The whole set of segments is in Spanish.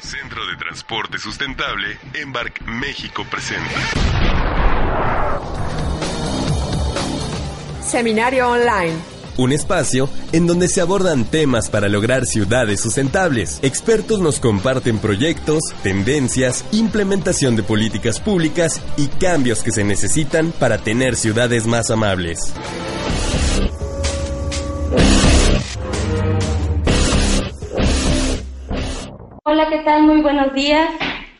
Centro de Transporte Sustentable, Embark México presente. Seminario Online. Un espacio en donde se abordan temas para lograr ciudades sustentables. Expertos nos comparten proyectos, tendencias, implementación de políticas públicas y cambios que se necesitan para tener ciudades más amables. Hola, ¿qué tal? Muy buenos días.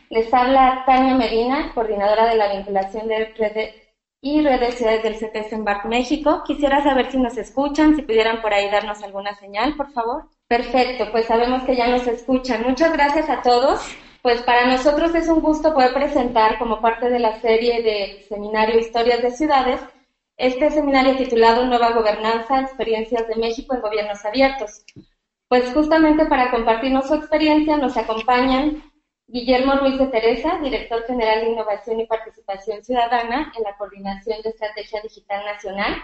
Les habla Tania Medina, coordinadora de la vinculación de redes y redes ciudades del CTS Embark México. Quisiera saber si nos escuchan, si pudieran por ahí darnos alguna señal, por favor. Perfecto, pues sabemos que ya nos escuchan. Muchas gracias a todos. Pues para nosotros es un gusto poder presentar como parte de la serie de seminario Historias de Ciudades este seminario titulado Nueva Gobernanza, Experiencias de México en Gobiernos Abiertos. Pues justamente para compartirnos su experiencia nos acompañan Guillermo Ruiz de Teresa, director general de Innovación y Participación Ciudadana en la Coordinación de Estrategia Digital Nacional,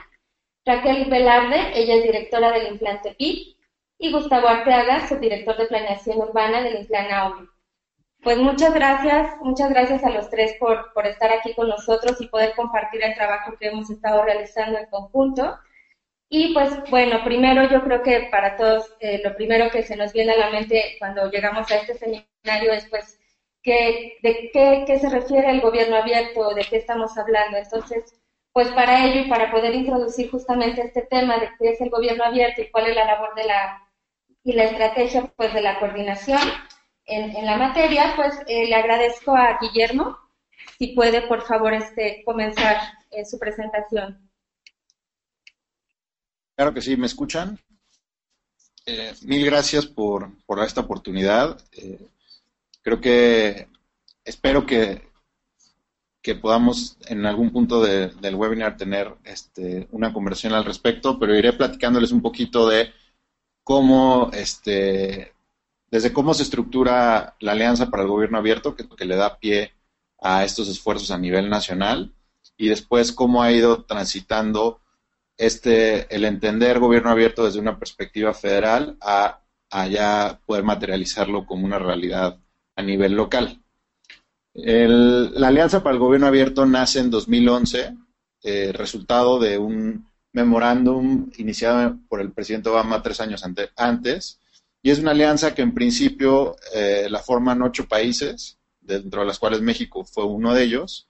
Raquel Velarde, ella es directora del implante PIB, y Gustavo Arteaga, subdirector de Planeación Urbana del implante AOMI. Pues muchas gracias, muchas gracias a los tres por, por estar aquí con nosotros y poder compartir el trabajo que hemos estado realizando en conjunto. Y pues bueno, primero yo creo que para todos eh, lo primero que se nos viene a la mente cuando llegamos a este seminario es pues que, de qué, qué se refiere el gobierno abierto, de qué estamos hablando. Entonces, pues para ello y para poder introducir justamente este tema de qué es el gobierno abierto y cuál es la labor de la y la estrategia pues de la coordinación en, en la materia, pues eh, le agradezco a Guillermo si puede por favor este comenzar eh, su presentación. Claro que sí, ¿me escuchan? Eh, mil gracias por, esta oportunidad. Eh, creo que espero que, que podamos en algún punto del webinar tener este, una conversación al respecto, pero iré platicándoles un poquito de cómo, este, desde cómo se estructura la Alianza para el Gobierno Abierto, que, que le da pie a estos esfuerzos a nivel nacional, y después cómo ha ido transitando este, el entender gobierno abierto desde una perspectiva federal a, ya poder materializarlo como una realidad a nivel local. la Alianza para el Gobierno Abierto nace en 2011, eh, resultado de un memorándum iniciado por el presidente Obama tres años antes, y es una alianza que en principio eh, la forman ocho países, dentro de las cuales México fue uno de ellos,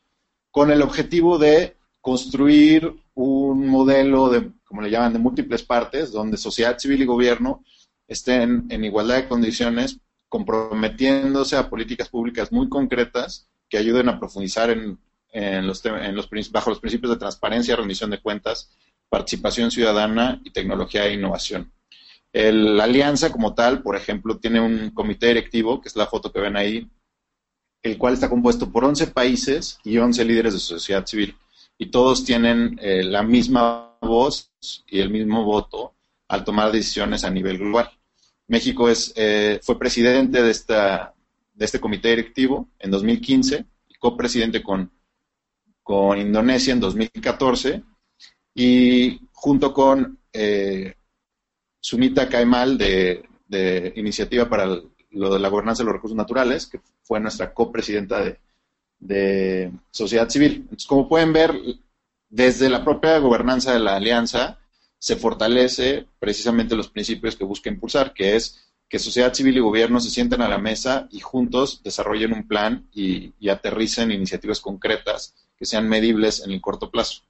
con el objetivo de construir un modelo de, como le llaman, de múltiples partes, donde sociedad civil y gobierno estén en igualdad de condiciones, comprometiéndose a políticas públicas muy concretas que ayuden a profundizar en, los, en los, bajo los principios de transparencia, rendición de cuentas, participación ciudadana y tecnología e innovación. la alianza como tal, por ejemplo, tiene un comité directivo, que es la foto que ven ahí, el cual está compuesto por 11 países y 11 líderes de sociedad civil y todos tienen eh, la misma voz y el mismo voto al tomar decisiones a nivel global. México es, eh, fue presidente de, esta, de este comité directivo en 2015 y copresidente con, con Indonesia en 2014 y junto con eh, Sumita Kaimal de, de Iniciativa para lo de la Gobernanza de los Recursos Naturales, que fue nuestra copresidenta de, de sociedad civil. Entonces, como pueden ver, desde la propia gobernanza de la alianza se fortalece precisamente los principios que busca impulsar, que es que sociedad civil y gobierno se sienten a la mesa y juntos desarrollen un plan y, aterricen iniciativas concretas que sean medibles en el corto plazo.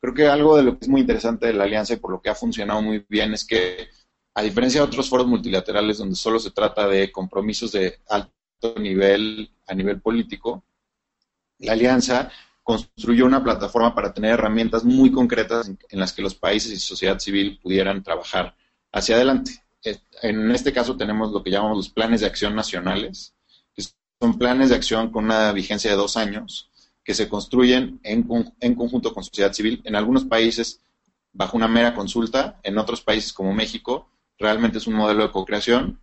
Creo que algo de lo que es muy interesante de la alianza y por lo que ha funcionado muy bien es que, a diferencia de otros foros multilaterales donde solo se trata de compromisos de alto nivel a nivel político, la alianza construyó una plataforma para tener herramientas muy concretas en, las que los países y sociedad civil pudieran trabajar hacia adelante. En este caso tenemos lo que llamamos los planes de acción nacionales, que son planes de acción con una vigencia de dos años, que se construyen en, en conjunto con sociedad civil. En algunos países bajo una mera consulta, en otros países como México realmente es un modelo de co-creación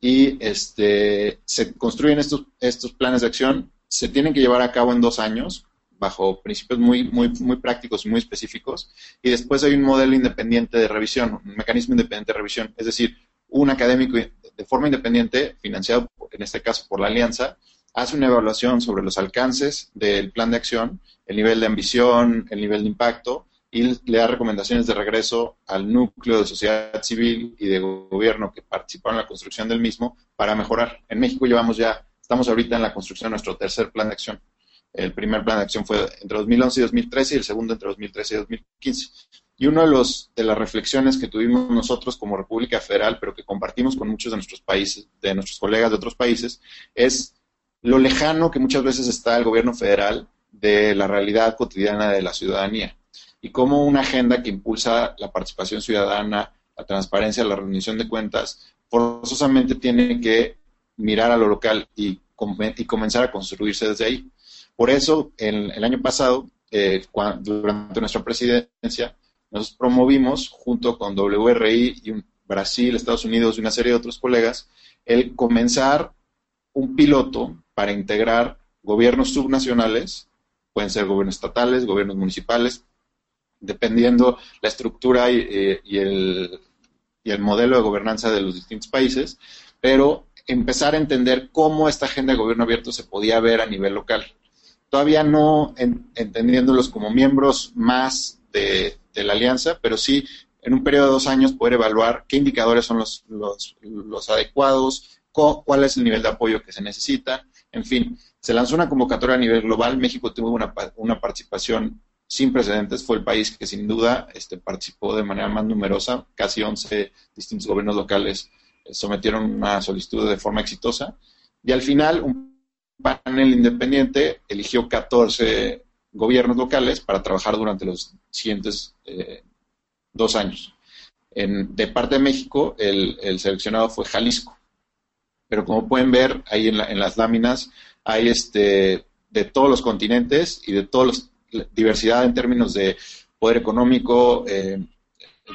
y este, se construyen estos, estos planes de acción se tienen que llevar a cabo en dos años bajo principios muy, muy, muy prácticos y muy específicos. Y después hay un modelo independiente de revisión, un mecanismo independiente de revisión, es decir, un académico de forma independiente, financiado en este caso por la alianza, hace una evaluación sobre los alcances del plan de acción, el nivel de ambición, el nivel de impacto, y le da recomendaciones de regreso al núcleo de sociedad civil y de gobierno que participaron en la construcción del mismo para mejorar. En México llevamos ya, estamos ahorita en la construcción de nuestro tercer plan de acción. El primer plan de acción fue entre 2011 y 2013 y el segundo entre 2013 y 2015. Y una de, los, de las reflexiones que tuvimos nosotros como República Federal, pero que compartimos con muchos de nuestros países, de nuestros colegas de otros países, es lo lejano que muchas veces está el gobierno federal de la realidad cotidiana de la ciudadanía y cómo una agenda que impulsa la participación ciudadana, la transparencia, la rendición de cuentas, forzosamente tiene que mirar a lo local y, comenzar a construirse desde ahí. Por eso, el, año pasado, eh, durante nuestra presidencia, nos promovimos junto con WRI y Brasil, Estados Unidos y una serie de otros colegas, el comenzar un piloto para integrar gobiernos subnacionales, pueden ser gobiernos estatales, gobiernos municipales, dependiendo la estructura eh, y, el, y, el, modelo de gobernanza de los distintos países, pero empezar a entender cómo esta agenda de gobierno abierto se podía ver a nivel local. Todavía no entendiéndolos como miembros más de, la alianza, pero sí en un periodo de dos años poder evaluar qué indicadores son los, los, los adecuados, cuál es el nivel de apoyo que se necesita, en fin. Se lanzó una convocatoria a nivel global, México tuvo una, una participación sin precedentes, fue el país que sin duda este, participó de manera más numerosa, casi 11 distintos gobiernos locales sometieron una solicitud de forma exitosa, y al final un panel independiente eligió 14 gobiernos locales para trabajar durante los siguientes eh, dos años. de parte de México, el, seleccionado fue Jalisco. Pero como pueden ver ahí en, en las láminas, hay este, de todos los continentes y de todos los diversidad en términos de poder económico, eh,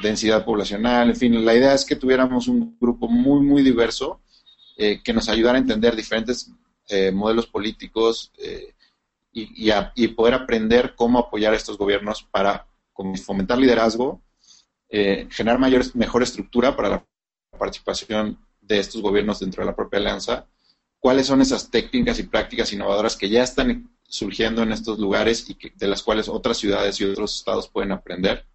densidad poblacional, en fin, la idea es que tuviéramos un grupo muy, muy diverso eh, que nos ayudara a entender diferentes eh, modelos políticos y, y, poder aprender cómo apoyar a estos gobiernos para fomentar liderazgo, generar mayor, mejor estructura para la participación de estos gobiernos dentro de la propia alianza, cuáles son esas técnicas y prácticas innovadoras que ya están surgiendo en estos lugares y que, de las cuales otras ciudades y otros estados pueden aprender,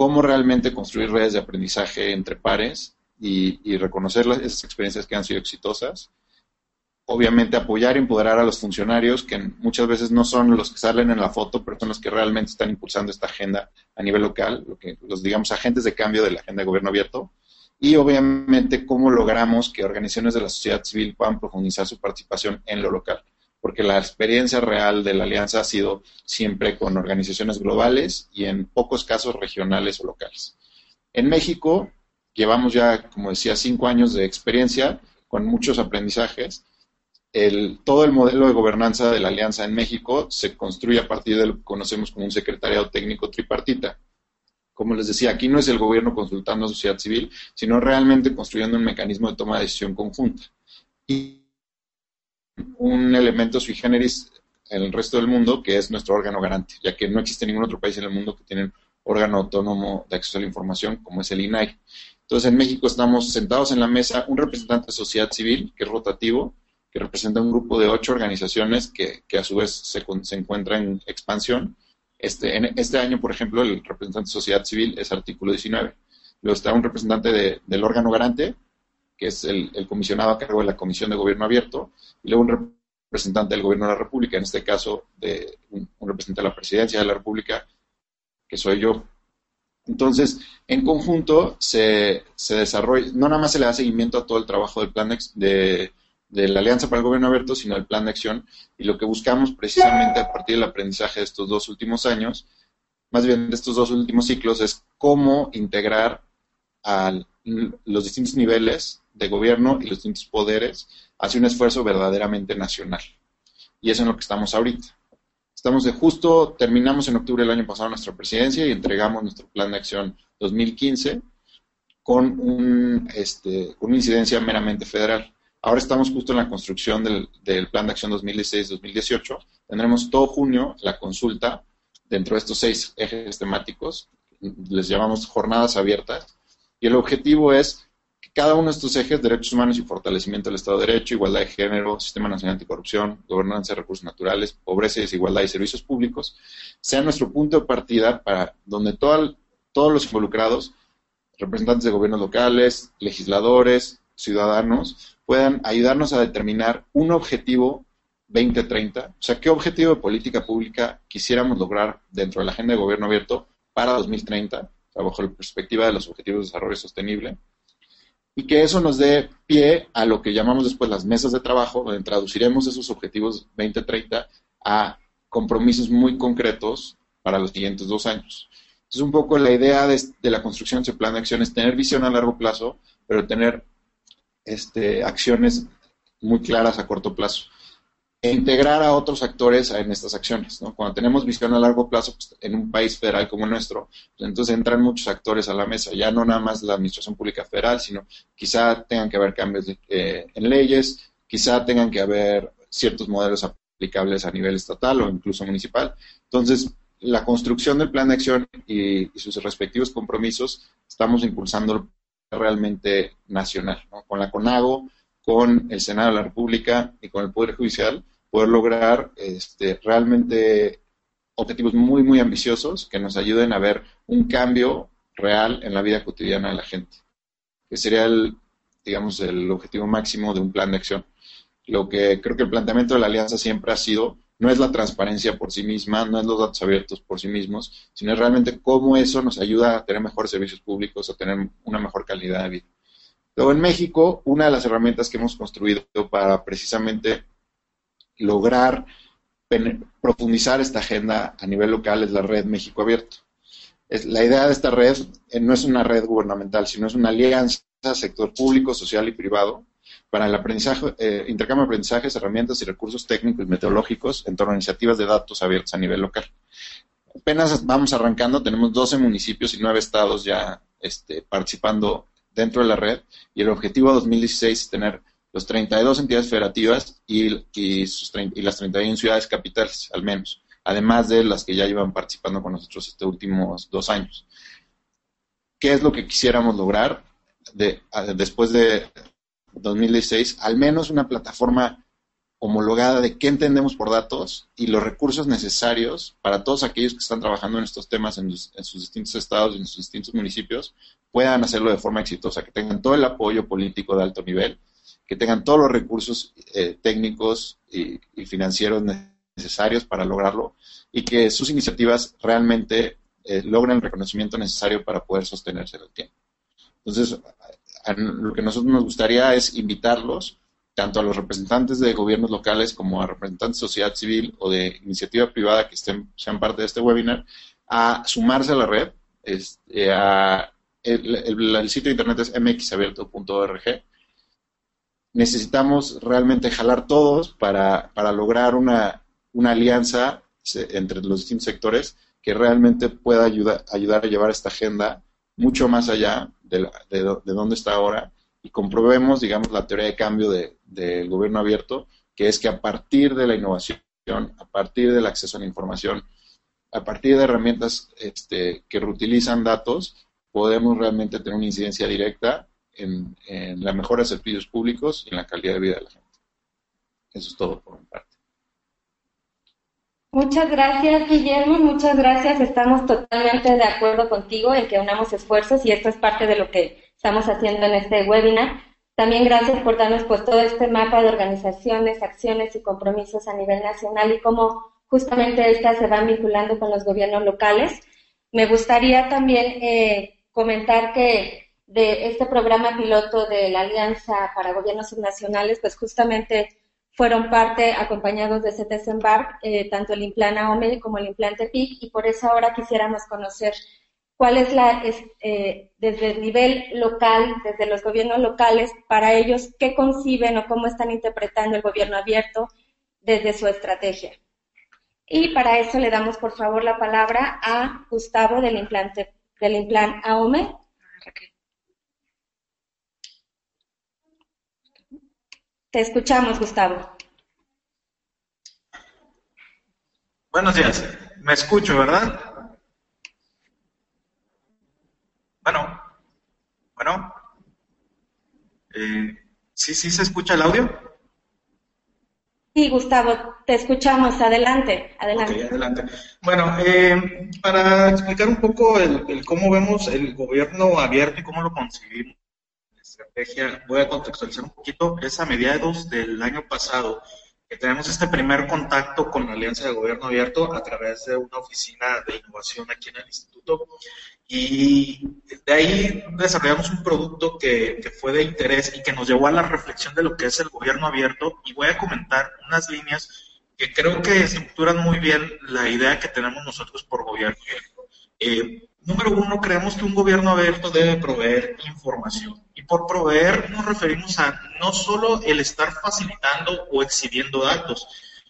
cómo realmente construir redes de aprendizaje entre pares y, reconocer esas experiencias que han sido exitosas. Obviamente apoyar y empoderar a los funcionarios, que muchas veces no son los que salen en la foto, pero son los que realmente están impulsando esta agenda a nivel local, lo que los digamos agentes de cambio de la agenda de gobierno abierto. Y obviamente cómo logramos que organizaciones de la sociedad civil puedan profundizar su participación en lo local porque la experiencia real de la alianza ha sido siempre con organizaciones globales y en pocos casos regionales o locales. En México llevamos ya, como decía, cinco años de experiencia con muchos aprendizajes. todo el modelo de gobernanza de la alianza en México se construye a partir de lo que conocemos como un secretariado técnico tripartita. Como les decía, aquí no es el gobierno consultando a sociedad civil, sino realmente construyendo un mecanismo de toma de decisión conjunta. Un elemento sui generis en el resto del mundo, que es nuestro órgano garante, ya que no existe ningún otro país en el mundo que tiene órgano autónomo de acceso a la información, como es el INAI. Entonces, en México estamos sentados en la mesa un representante de sociedad civil, que es rotativo, que representa un grupo de ocho organizaciones que, a su vez se, se encuentra en expansión. Este, en este año, por ejemplo, el representante de sociedad civil es artículo 19. Luego está un representante del órgano garante, que es el, comisionado a cargo de la Comisión de Gobierno Abierto, y luego un representante del Gobierno de la República, en este caso de un, representante de la Presidencia de la República, que soy yo. Entonces, en conjunto se, se desarrolla, no nada más se le da seguimiento a todo el trabajo del plan de, de la Alianza para el Gobierno Abierto, sino el plan de acción, y lo que buscamos precisamente a partir del aprendizaje de estos dos últimos años, más bien de estos dos últimos ciclos, es cómo integrar a los distintos niveles de gobierno y los distintos poderes hacia un esfuerzo verdaderamente nacional. Y eso es en lo que estamos ahorita. Estamos de justo, terminamos en octubre del año pasado nuestra presidencia y entregamos nuestro plan de acción 2015 con, un, este, una incidencia meramente federal. Ahora estamos justo en la construcción del, del plan de acción 2016-2018. Tendremos todo junio la consulta dentro de estos seis ejes temáticos, les llamamos jornadas abiertas, y el objetivo es cada uno de estos ejes, derechos humanos y fortalecimiento del Estado de Derecho, igualdad de género, Sistema Nacional Anticorrupción, gobernanza de recursos naturales, pobreza y desigualdad y servicios públicos, sea nuestro punto de partida para donde todos los involucrados, representantes de gobiernos locales, legisladores, ciudadanos, puedan ayudarnos a determinar un objetivo 2030, o sea, qué objetivo de política pública quisiéramos lograr dentro de la agenda de gobierno abierto para 2030, bajo la perspectiva de los objetivos de desarrollo sostenible, y que eso nos dé pie a lo que llamamos después las mesas de trabajo, donde traduciremos esos objetivos 2030 a compromisos muy concretos para los siguientes dos años. Entonces, un poco la idea de, la construcción de ese plan de acción es tener visión a largo plazo, pero tener este, acciones muy claras a corto plazo e integrar a otros actores en estas acciones. Cuando tenemos visión a largo plazo pues, en un país federal como nuestro, pues, entonces entran muchos actores a la mesa, ya no nada más la Administración Pública Federal, sino quizá tengan que haber cambios eh, en leyes, quizá tengan que haber ciertos modelos aplicables a nivel estatal o incluso municipal. Entonces, la construcción del plan de acción y, sus respectivos compromisos estamos impulsando realmente nacional, con la CONAGO, con el Senado de la República y con el Poder Judicial, poder lograr este, realmente objetivos muy, muy ambiciosos que nos ayuden a ver un cambio real en la vida cotidiana de la gente, que sería el, digamos, el objetivo máximo de un plan de acción. Lo que creo que el planteamiento de la alianza siempre ha sido, no es la transparencia por sí misma, no es los datos abiertos por sí mismos, sino es realmente cómo eso nos ayuda a tener mejores servicios públicos, a tener una mejor calidad de vida. Luego en México, una de las herramientas que hemos construido para precisamente lograr profundizar esta agenda a nivel local es la red México Abierto. Es, la idea de esta red eh, no es una red gubernamental, sino es una alianza sector público, social y privado para el aprendizaje, eh, intercambio de aprendizajes, herramientas y recursos técnicos y metodológicos en torno a iniciativas de datos abiertos a nivel local. Apenas vamos arrancando, tenemos 12 municipios y 9 estados ya este, participando dentro de la red y el objetivo 2016 es tener los 32 entidades federativas y, y, sus, y las 31 ciudades capitales, al menos, además de las que ya iban participando con nosotros estos últimos dos años. ¿Qué es lo que quisiéramos lograr de, después de 2016? Al menos una plataforma homologada de qué entendemos por datos y los recursos necesarios para todos aquellos que están trabajando en estos temas en, sus distintos estados y en sus distintos municipios puedan hacerlo de forma exitosa, que tengan todo el apoyo político de alto nivel que tengan todos los recursos eh, técnicos y, financieros necesarios para lograrlo y que sus iniciativas realmente eh, logren el reconocimiento necesario para poder sostenerse en el tiempo. Entonces, lo que nosotros nos gustaría es invitarlos, tanto a los representantes de gobiernos locales como a representantes de sociedad civil o de iniciativa privada que estén, sean parte de este webinar, a sumarse a la red. Este, el, sitio de internet es mxabierto.org necesitamos realmente jalar todos para, lograr una, alianza entre los distintos sectores que realmente pueda ayudar, ayudar a llevar esta agenda mucho más allá de, de, dónde está ahora. Y comprobemos, digamos, la teoría de cambio del gobierno abierto, que es que a partir de la innovación, a partir del acceso a la información, a partir de herramientas este, que reutilizan datos, podemos realmente tener una incidencia directa en, la mejora de servicios públicos y en la calidad de vida de la gente. Eso es todo por mi parte. Muchas gracias, Guillermo. Muchas gracias. Estamos totalmente de acuerdo contigo en que unamos esfuerzos y esto es parte de lo que estamos haciendo en este webinar. También gracias por darnos pues todo este mapa de organizaciones, acciones y compromisos a nivel nacional y cómo justamente estas se van vinculando con los gobiernos locales. Me gustaría también eh, comentar que de este programa piloto de la Alianza para Gobiernos Subnacionales, pues justamente fueron parte acompañados de CTS Embark, eh, tanto el implante AOME como el implante PIC, y por eso ahora quisiéramos conocer cuál es la, eh, desde el nivel local, desde los gobiernos locales, para ellos, qué conciben o cómo están interpretando el gobierno abierto desde su estrategia. Y para eso le damos, por favor, la palabra a Gustavo del implante, del implante AOME. Te escuchamos, Gustavo. Buenos días. Me escucho, ¿verdad? Bueno. Bueno. Eh, ¿Sí, sí se escucha el audio? Sí, Gustavo, te escuchamos. Adelante, adelante. adelante. Bueno, eh, para explicar un poco el, cómo vemos el gobierno abierto y cómo lo concebimos, estrategia, voy a contextualizar un poquito. Es a mediados del año pasado que tenemos este primer contacto con la Alianza de Gobierno Abierto a través de una oficina de innovación aquí en el instituto y de ahí desarrollamos un producto que, fue de interés y que nos llevó a la reflexión de lo que es el gobierno abierto. Y voy a comentar unas líneas que creo que estructuran muy bien la idea que tenemos nosotros por gobierno abierto. Eh, número uno, creemos que un gobierno abierto debe proveer información. Y por proveer nos referimos a no solo el estar facilitando o exhibiendo datos,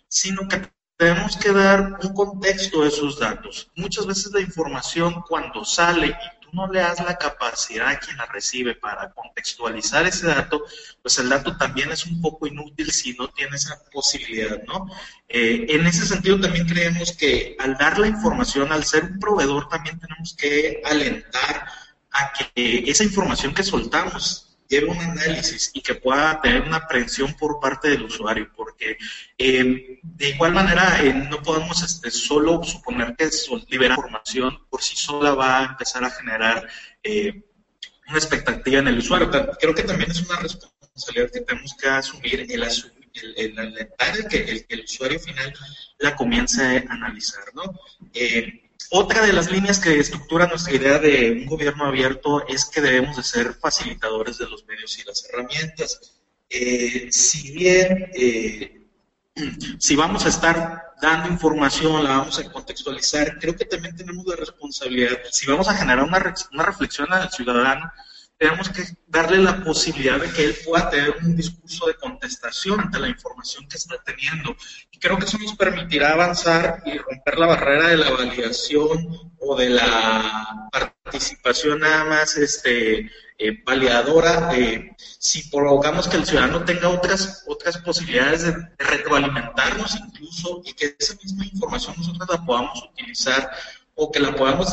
sino que tenemos que dar un contexto de esos datos. Muchas veces la información cuando sale y no le das la capacidad a quien la recibe para contextualizar ese dato, pues el dato también es un poco inútil si no tiene esa posibilidad, ¿no? Eh, en ese sentido también creemos que al dar la información, al ser un proveedor, también tenemos que alentar a que esa información que soltamos lleve un análisis y que pueda tener una aprehensión por parte del usuario, porque eh, de igual manera eh, no podemos este, solo suponer que liberar información por sí sola va a empezar a generar eh, una expectativa en el usuario. Creo que también es una responsabilidad que tenemos que asumir el, el, el, que el, el usuario final la comience a analizar, ¿no? Otra de las líneas que estructura nuestra idea de un gobierno abierto es que debemos de ser facilitadores de los medios y las herramientas. Eh, si bien, eh, si vamos a estar dando información, la vamos a contextualizar, creo que también tenemos la responsabilidad, si vamos a generar una, una reflexión al ciudadano, tenemos que darle la posibilidad de que él pueda tener un discurso de contestación ante la información que está teniendo. Y creo que eso nos permitirá avanzar y romper la barrera de la validación o de la participación nada más este, eh, validadora. si provocamos que el ciudadano tenga otras, otras posibilidades de, de retroalimentarnos incluso y que esa misma información nosotros la podamos utilizar o que la podamos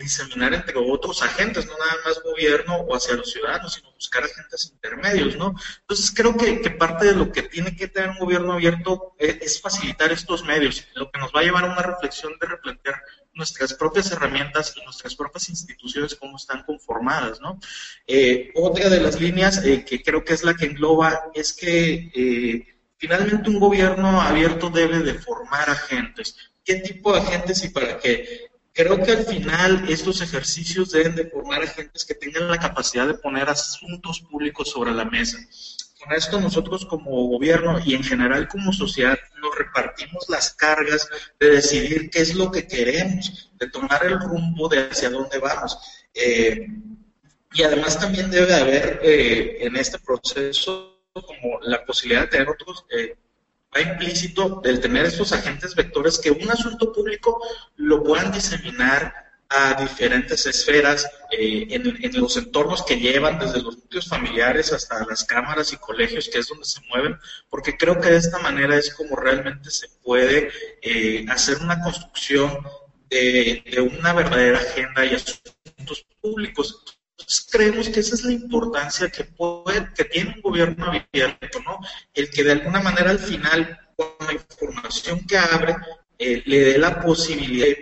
diseminar entre otros agentes, no nada más gobierno o hacia los ciudadanos, sino buscar agentes intermedios, ¿no? Entonces creo que, parte de lo que tiene que tener un gobierno abierto es, facilitar estos medios, lo que nos va a llevar a una reflexión de replantear nuestras propias herramientas y nuestras propias instituciones, cómo están conformadas, ¿no? Eh, otra de las líneas eh, que creo que es la que engloba es que eh, finalmente un gobierno abierto debe de formar agentes. ¿Qué tipo de agentes y para qué? Creo que al final estos ejercicios deben de formar agentes que tengan la capacidad de poner asuntos públicos sobre la mesa. Con esto nosotros como gobierno y en general como sociedad nos repartimos las cargas de decidir qué es lo que queremos, de tomar el rumbo de hacia dónde vamos. Eh, y además también debe haber eh, en este proceso como la posibilidad de tener otros eh, va implícito el tener estos agentes vectores que un asunto público lo puedan diseminar a diferentes esferas eh, en, los entornos que llevan, desde los núcleos familiares hasta las cámaras y colegios, que es donde se mueven, porque creo que de esta manera es como realmente se puede eh, hacer una construcción de, de, una verdadera agenda y asuntos públicos. Creemos que esa es la importancia que, puede, que tiene un gobierno abierto, ¿no? El que de alguna manera al final, con la información que abre, eh, le dé la posibilidad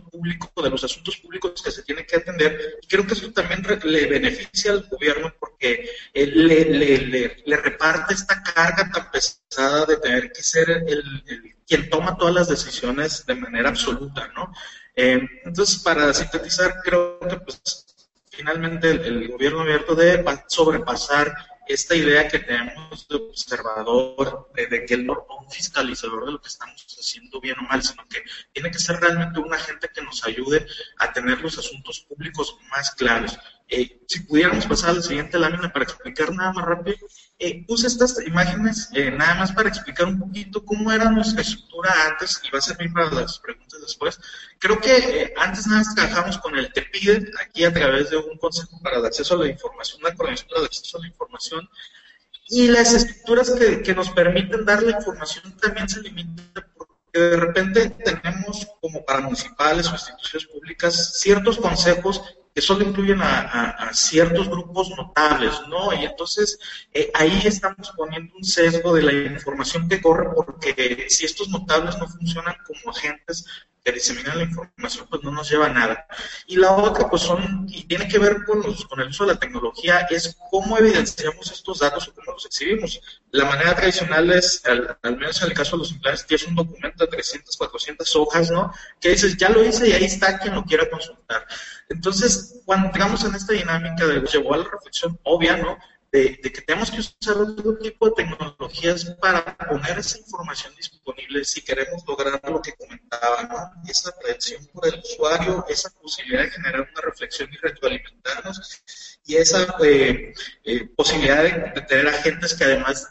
público de los asuntos públicos que se tienen que atender creo que eso también le beneficia al gobierno porque eh, le, reparte esta carga tan pesada de tener que ser el, quien toma todas las decisiones de manera absoluta, ¿no? Eh, entonces, para sintetizar, creo que pues finalmente el, gobierno abierto debe sobrepasar esta idea que tenemos de observador, de, que es un fiscalizador de lo que estamos haciendo bien o mal, sino que tiene que ser realmente un agente que nos ayude a tener los asuntos públicos más claros. Eh, si pudiéramos pasar a la siguiente lámina para explicar nada más rápido, eh, puse estas imágenes eh, nada más para explicar un poquito cómo era nuestra estructura antes y va a servir para las preguntas después. Creo que eh, antes nada más trabajamos con el TEPIDE aquí a través de un consejo para el acceso a la información, una coordinación para el acceso a la información y las estructuras que, que nos permiten dar la información también se limitan porque de repente tenemos como para municipales o instituciones públicas ciertos consejos que solo incluyen a, ciertos grupos notables, ¿no? Y entonces eh, ahí estamos poniendo un sesgo de la información que corre porque si estos notables no funcionan como agentes que diseminan la información, pues no nos lleva a nada. Y la otra, pues son, y tiene que ver con, los, con el uso de la tecnología, es cómo evidenciamos estos datos o cómo los exhibimos. La manera tradicional es, al, menos en el caso de los empleados, tienes un documento de 300, 400 hojas, ¿no? Que dices, ya lo hice y ahí está quien lo quiera consultar. Entonces, cuando entramos en esta dinámica de llevó a la reflexión obvia, ¿no? De, que tenemos que usar otro tipo de tecnologías para poner esa información disponible si queremos lograr lo que comentaba, ¿no? esa atención por el usuario, esa posibilidad de generar una reflexión y retroalimentarnos, y esa eh, eh, posibilidad de, tener agentes que además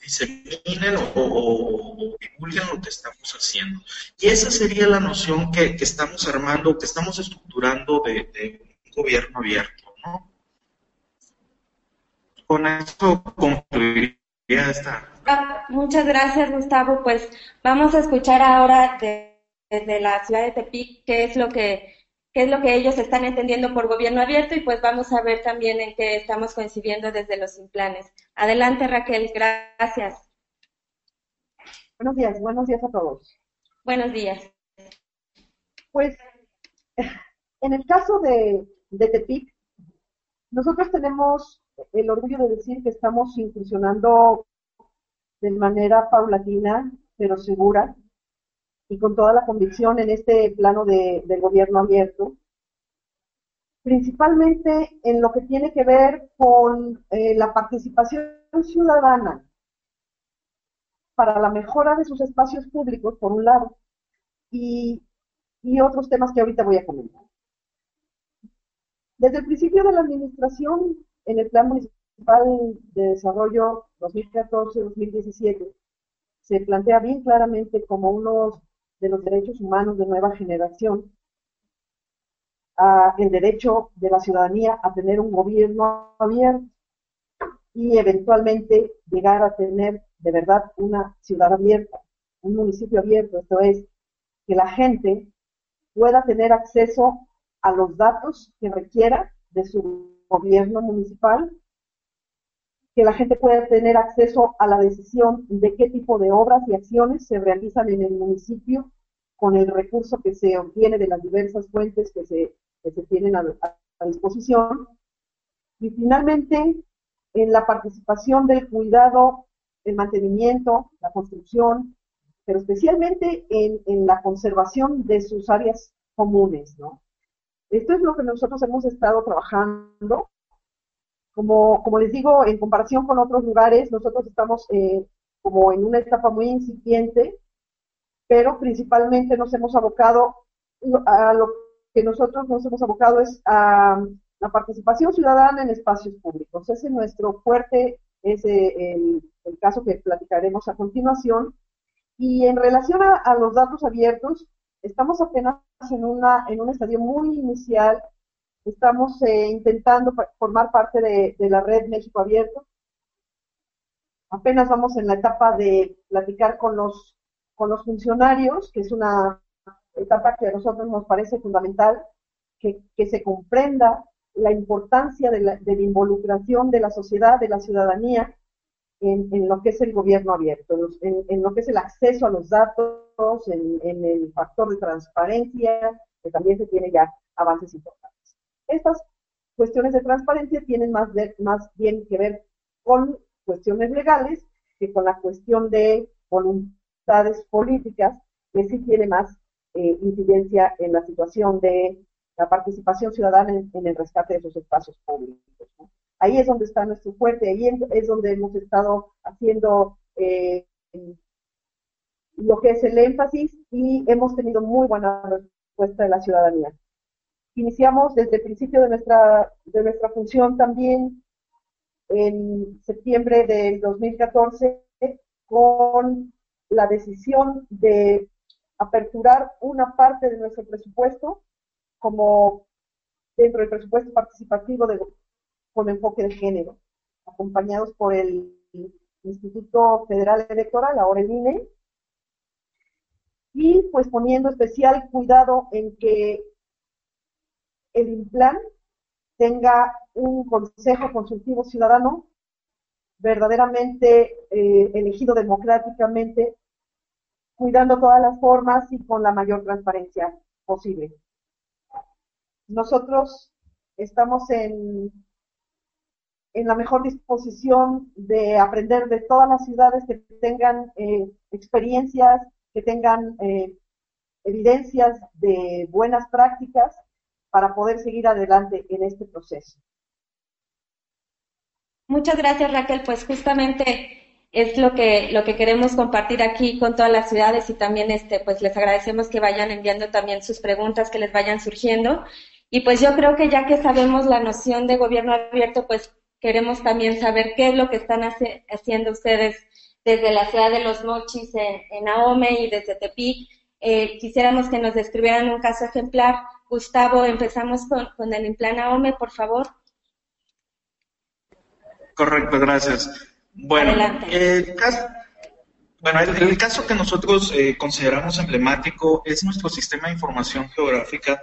diseminen o, divulguen lo que estamos haciendo. Y esa sería la noción que, estamos armando, que estamos estructurando de, de un gobierno abierto, ¿no? Con esto concluiría esta. Ah, muchas gracias, Gustavo. Pues vamos a escuchar ahora desde la ciudad de Tepic qué es lo que qué es lo que ellos están entendiendo por gobierno abierto y pues vamos a ver también en qué estamos coincidiendo desde los implanes. Adelante, Raquel. Gracias. Buenos días, buenos días a todos. Buenos días. Pues en el caso de, de Tepic, nosotros tenemos el orgullo de decir que estamos incursionando de manera paulatina, pero segura, y con toda la convicción en este plano de, del gobierno abierto, principalmente en lo que tiene que ver con eh, la participación ciudadana para la mejora de sus espacios públicos, por un lado, y, y otros temas que ahorita voy a comentar. Desde el principio de la administración en el Plan Municipal de Desarrollo 2014-2017 se plantea bien claramente como uno de los derechos humanos de nueva generación el derecho de la ciudadanía a tener un gobierno abierto y eventualmente llegar a tener de verdad una ciudad abierta, un municipio abierto, esto es, que la gente pueda tener acceso a los datos que requiera de su gobierno municipal, que la gente pueda tener acceso a la decisión de qué tipo de obras y acciones se realizan en el municipio con el recurso que se obtiene de las diversas fuentes que se, se tienen a, a disposición. Y finalmente, en la participación del cuidado, el mantenimiento, la construcción, pero especialmente en, en, la conservación de sus áreas comunes, ¿no? Esto es lo que nosotros hemos estado trabajando. Como, como les digo, en comparación con otros lugares, nosotros estamos eh, como en una etapa muy incipiente, pero principalmente nos hemos abocado a lo que nosotros nos hemos abocado es a la participación ciudadana en espacios públicos. Ese es nuestro fuerte, es el, el caso que platicaremos a continuación. Y en relación a, a los datos abiertos, Estamos apenas en, una, en un estadio muy inicial. Estamos eh, intentando formar parte de, la red México Abierto. Apenas vamos en la etapa de platicar con los, con los funcionarios, que es una etapa que a nosotros nos parece fundamental, que, se comprenda la importancia de la, de la, involucración de la sociedad, de la ciudadanía, en, lo que es el gobierno abierto, en, lo que es el acceso a los datos, en, el factor de transparencia, que también se tiene ya avances importantes. Estas cuestiones de transparencia tienen más, más bien que ver con cuestiones legales que con la cuestión de voluntades políticas, que sí tiene más eh, incidencia en la situación de la participación ciudadana en, el rescate de esos espacios públicos. Ahí es donde está nuestro fuerte, ahí es donde hemos estado haciendo eh, lo que es el énfasis y hemos tenido muy buena respuesta de la ciudadanía. Iniciamos desde el principio de nuestra, de nuestra función también en septiembre del 2014 con la decisión de aperturar una parte de nuestro presupuesto como dentro del presupuesto participativo de, con enfoque de género, acompañados por el Instituto Federal Electoral, ahora el INE, y pues poniendo especial cuidado en que el INPLAN tenga un consejo consultivo ciudadano verdaderamente eh, elegido democráticamente, cuidando todas las formas y con la mayor transparencia posible. Nosotros estamos en, en la mejor disposición de aprender de todas las ciudades que tengan eh, experiencias, que tengan eh, evidencias de buenas prácticas para poder seguir adelante en este proceso. Muchas gracias Raquel, pues justamente es lo que, lo que queremos compartir aquí con todas las ciudades y también este, pues les agradecemos que vayan enviando también sus preguntas que les vayan surgiendo. Y pues yo creo que ya que sabemos la noción de gobierno abierto, pues queremos también saber qué es lo que están haciendo ustedes desde la ciudad de Los Mochis en, en Ahome y desde Tepic. Eh, quisiéramos que nos describieran un caso ejemplar. Gustavo, empezamos con, con el Implan Ahome, por favor. Correcto, gracias. Bueno, el caso, bueno, el, caso que nosotros eh, consideramos emblemático es nuestro sistema de información geográfica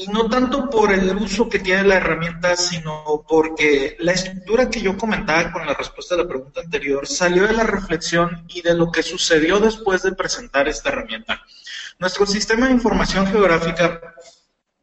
y no tanto por el uso que tiene la herramienta, sino porque la estructura que yo comentaba con la respuesta a la pregunta anterior salió de la reflexión y de lo que sucedió después de presentar esta herramienta. Nuestro sistema de información geográfica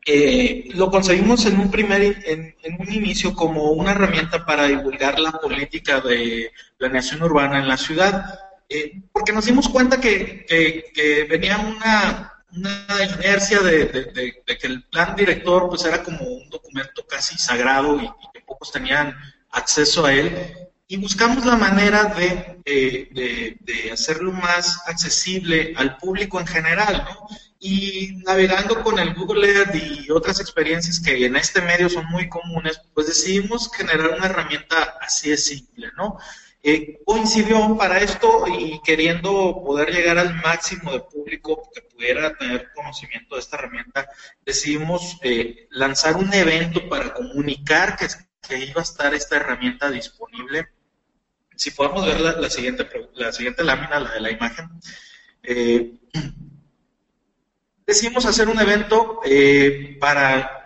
eh, lo conseguimos en un primer, en, un inicio como una herramienta para divulgar la política de planeación urbana en la ciudad, eh, porque nos dimos cuenta que, que venía una una inercia de, que el plan director pues era como un documento casi sagrado y, que pocos tenían acceso a él y buscamos la manera de, de, hacerlo más accesible al público en general, ¿no? Y navegando con el Google Earth y otras experiencias que en este medio son muy comunes, pues decidimos generar una herramienta así de simple, ¿no? Eh, coincidió para esto y queriendo poder llegar al máximo de público que pudiera tener conocimiento de esta herramienta, decidimos eh, lanzar un evento para comunicar que, iba a estar esta herramienta disponible. Si podemos ver la, siguiente, la siguiente lámina, la de la imagen. Eh, decidimos hacer un evento para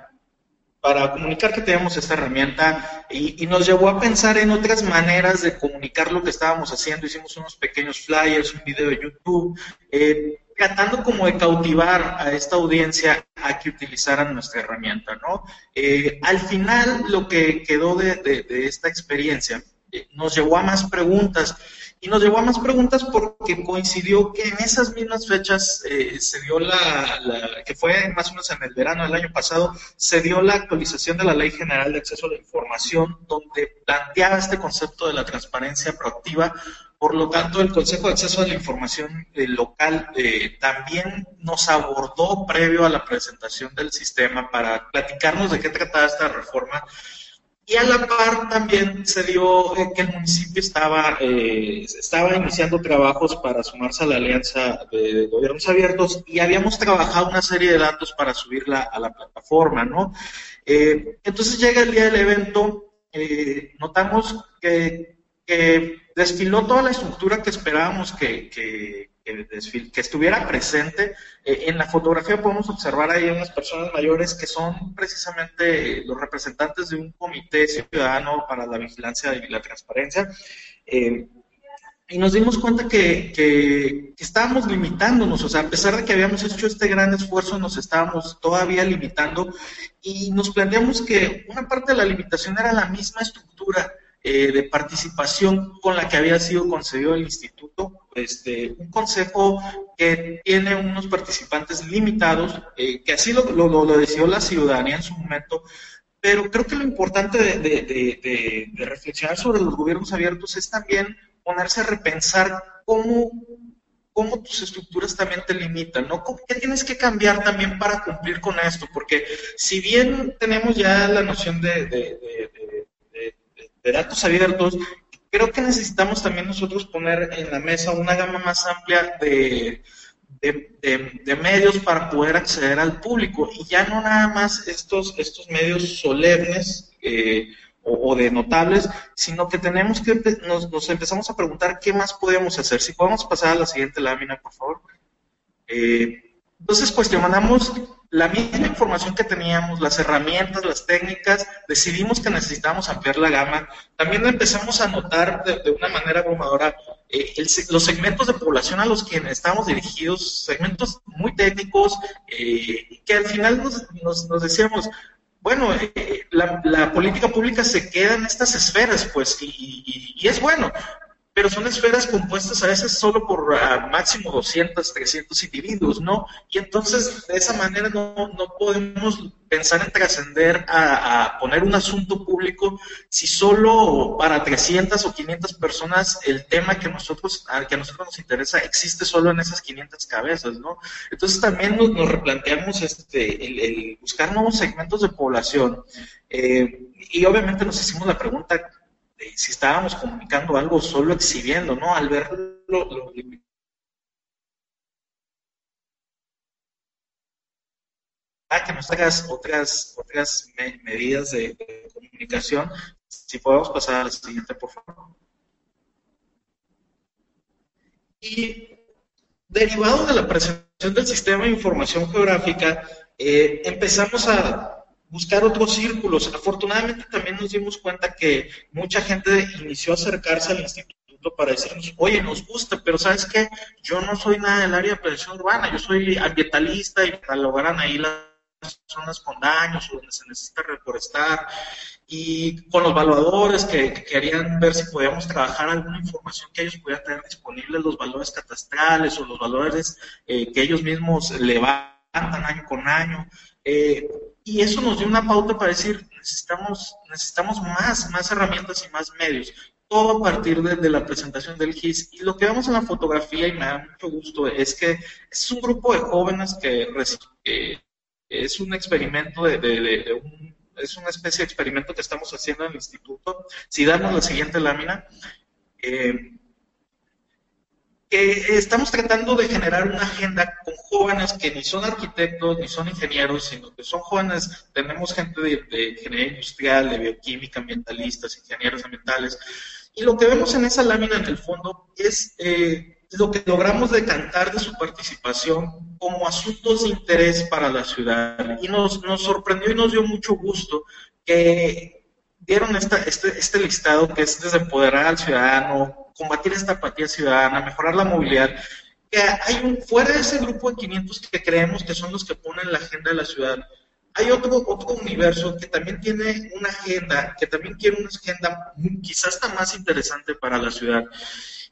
para comunicar que teníamos esta herramienta y, nos llevó a pensar en otras maneras de comunicar lo que estábamos haciendo. Hicimos unos pequeños flyers, un video de YouTube, eh, tratando como de cautivar a esta audiencia a que utilizaran nuestra herramienta, ¿no? Eh, al final, lo que quedó de, esta experiencia eh, nos llevó a más preguntas y nos llevó a más preguntas porque coincidió que en esas mismas fechas eh, se dio la, que fue más o menos en el verano del año pasado, se dio la actualización de la Ley General de Acceso a la Información, donde planteaba este concepto de la transparencia proactiva. Por lo tanto, el Consejo de Acceso a la Información eh, local eh, también nos abordó previo a la presentación del sistema para platicarnos de qué trataba esta reforma y a la par también se dio eh, que el municipio estaba, eh, estaba iniciando trabajos para sumarse a la alianza de, gobiernos abiertos y habíamos trabajado una serie de datos para subirla a la plataforma, ¿no? Eh, entonces llega el día del evento, notamos que, desfiló toda la estructura que esperábamos que, que estuviera presente. Eh, en la fotografía podemos observar ahí unas personas mayores que son precisamente los representantes de un comité ciudadano para la vigilancia y la transparencia. Eh, y nos dimos cuenta que, que, estábamos limitándonos, o sea, a pesar de que habíamos hecho este gran esfuerzo, nos estábamos todavía limitando y nos planteamos que una parte de la limitación era la misma estructura eh, de participación con la que había sido concedido el instituto, este, un consejo que tiene unos participantes limitados, eh, que así lo, lo, decidió la ciudadanía en su momento, pero creo que lo importante de, reflexionar sobre los gobiernos abiertos es también ponerse a repensar cómo, cómo tus estructuras también te limitan, ¿no? ¿Qué tienes que cambiar también para cumplir con esto? Porque si bien tenemos ya la noción de, de datos abiertos, creo que necesitamos también nosotros poner en la mesa una gama más amplia de, de, medios para poder acceder al público y ya no nada más estos, estos medios solemnes eh, o, de notables, sino que tenemos que nos, nos, empezamos a preguntar qué más podemos hacer. Si podemos pasar a la siguiente lámina, por favor. Eh, Entonces cuestionamos la misma información que teníamos, las herramientas, las técnicas, decidimos que necesitábamos ampliar la gama. También empezamos a notar de, una manera abrumadora eh, los segmentos de población a los que estábamos dirigidos, segmentos muy técnicos, eh, que al final nos, decíamos, bueno, eh, la, política pública se queda en estas esferas, pues, y es bueno, pero son esferas compuestas a veces solo por ah, máximo 200, 300 individuos, ¿no? Y entonces de esa manera no, no podemos pensar en trascender a, poner un asunto público si solo para 300 o 500 personas el tema que nosotros que a nosotros nos interesa existe solo en esas 500 cabezas, ¿no? Entonces también nos, replanteamos este, el, buscar nuevos segmentos de población eh, y obviamente nos hicimos la pregunta si estábamos comunicando algo solo exhibiendo, ¿no? Al verlo, lo, ah, que nos hagas otras, otras medidas de, comunicación. Si podemos pasar a la siguiente, por favor. Y derivado de la presentación del sistema de información geográfica, eh, empezamos a buscar otros círculos. Afortunadamente también nos dimos cuenta que mucha gente inició a acercarse al instituto para decirnos, oye, nos gusta, pero ¿sabes qué? Yo no soy nada del área de prevención urbana, yo soy ambientalista y catalogarán ahí las zonas con daños o donde se necesita reforestar y con los evaluadores que, querían ver si podíamos trabajar alguna información que ellos pudieran tener disponible, los valores catastrales o los valores eh, que ellos mismos levantan año con año. Eh, y eso nos dio una pauta para decir, necesitamos, necesitamos más, más herramientas y más medios. Todo a partir de, la presentación del GIS. Y lo que vemos en la fotografía, y me da mucho gusto, es que es un grupo de jóvenes que, es un experimento de, un, es una especie de experimento que estamos haciendo en el instituto. Si damos la siguiente lámina, eh, que estamos tratando de generar una agenda con jóvenes que ni son arquitectos ni son ingenieros, sino que son jóvenes, tenemos gente de, ingeniería industrial, de bioquímica, ambientalistas, ingenieros ambientales, y lo que vemos en esa lámina en el fondo es eh, lo que logramos decantar de su participación como asuntos de interés para la ciudad. Y nos, nos sorprendió y nos dio mucho gusto que dieron esta, este, este listado que es desde empoderar al ciudadano, combatir esta apatía ciudadana, mejorar la movilidad, que hay un, fuera de ese grupo de 500 que creemos que son los que ponen la agenda de la ciudad, hay otro, otro universo que también tiene una agenda, que también quiere una agenda quizás hasta más interesante para la ciudad.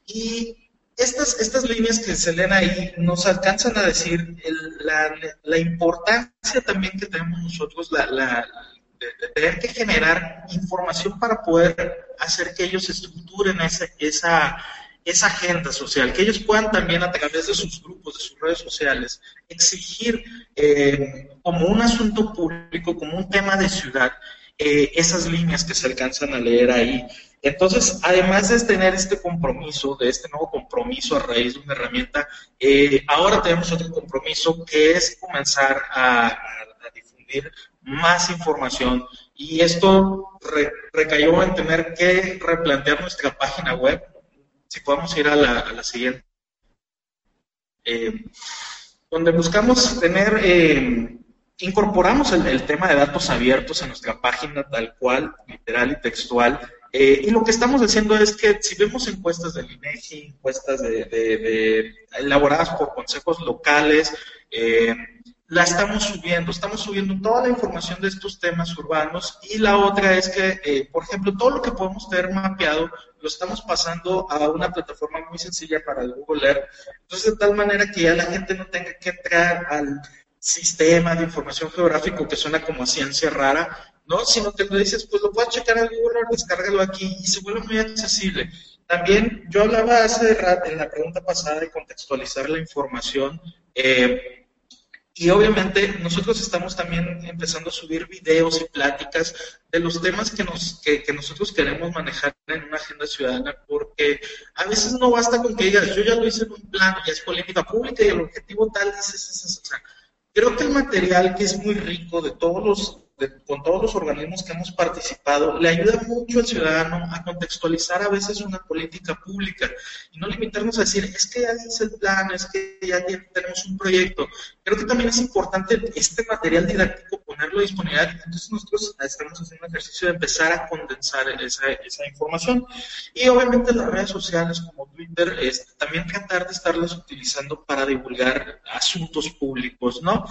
Y estas, estas líneas que se leen ahí nos alcanzan a decir la, la, importancia también que tenemos nosotros, la, la, de, tener que generar información para poder hacer que ellos estructuren esa, esa, esa agenda social, que ellos puedan también a través de sus grupos, de sus redes sociales, exigir eh, como un asunto público, como un tema de ciudad, eh, esas líneas que se alcanzan a leer ahí. Entonces, además de tener este compromiso, de este nuevo compromiso a raíz de una herramienta, eh, ahora tenemos otro compromiso que es comenzar a difundir más información y esto recayó en tener que replantear nuestra página web. Si podemos ir a la, siguiente. Eh, donde buscamos tener, eh, incorporamos el, tema de datos abiertos en nuestra página tal cual, literal y textual. Eh, y lo que estamos haciendo es que si vemos encuestas del INEGI, encuestas de, elaboradas por consejos locales, eh, la estamos subiendo, estamos subiendo toda la información de estos temas urbanos y la otra es que, eh, por ejemplo, todo lo que podemos tener mapeado lo estamos pasando a una plataforma muy sencilla para el Google Earth. Entonces, de tal manera que ya la gente no tenga que entrar al sistema de información geográfico que suena como ciencia rara, ¿no? Sino que le dices, pues lo puedes checar en Google Earth, descárgalo aquí y se vuelve muy accesible. También yo hablaba hace rato en la pregunta pasada de contextualizar la información. Eh, y obviamente nosotros estamos también empezando a subir videos y pláticas de los temas que, nos, que, nosotros queremos manejar en una agenda ciudadana, porque a veces no basta con que digas, yo ya lo hice en un plan, ya es política pública y el objetivo tal es ese. O sea, creo que el material que es muy rico de todos los con todos los organismos que hemos participado, le ayuda mucho al ciudadano a contextualizar a veces una política pública y no limitarnos a decir, es que ya es el plan, es que ya tenemos un proyecto. Creo que también es importante este material didáctico ponerlo a disponibilidad. Entonces nosotros estamos haciendo un ejercicio de empezar a condensar esa, información. Y obviamente las redes sociales como Twitter, es, también tratar de estarlas utilizando para divulgar asuntos públicos, ¿no?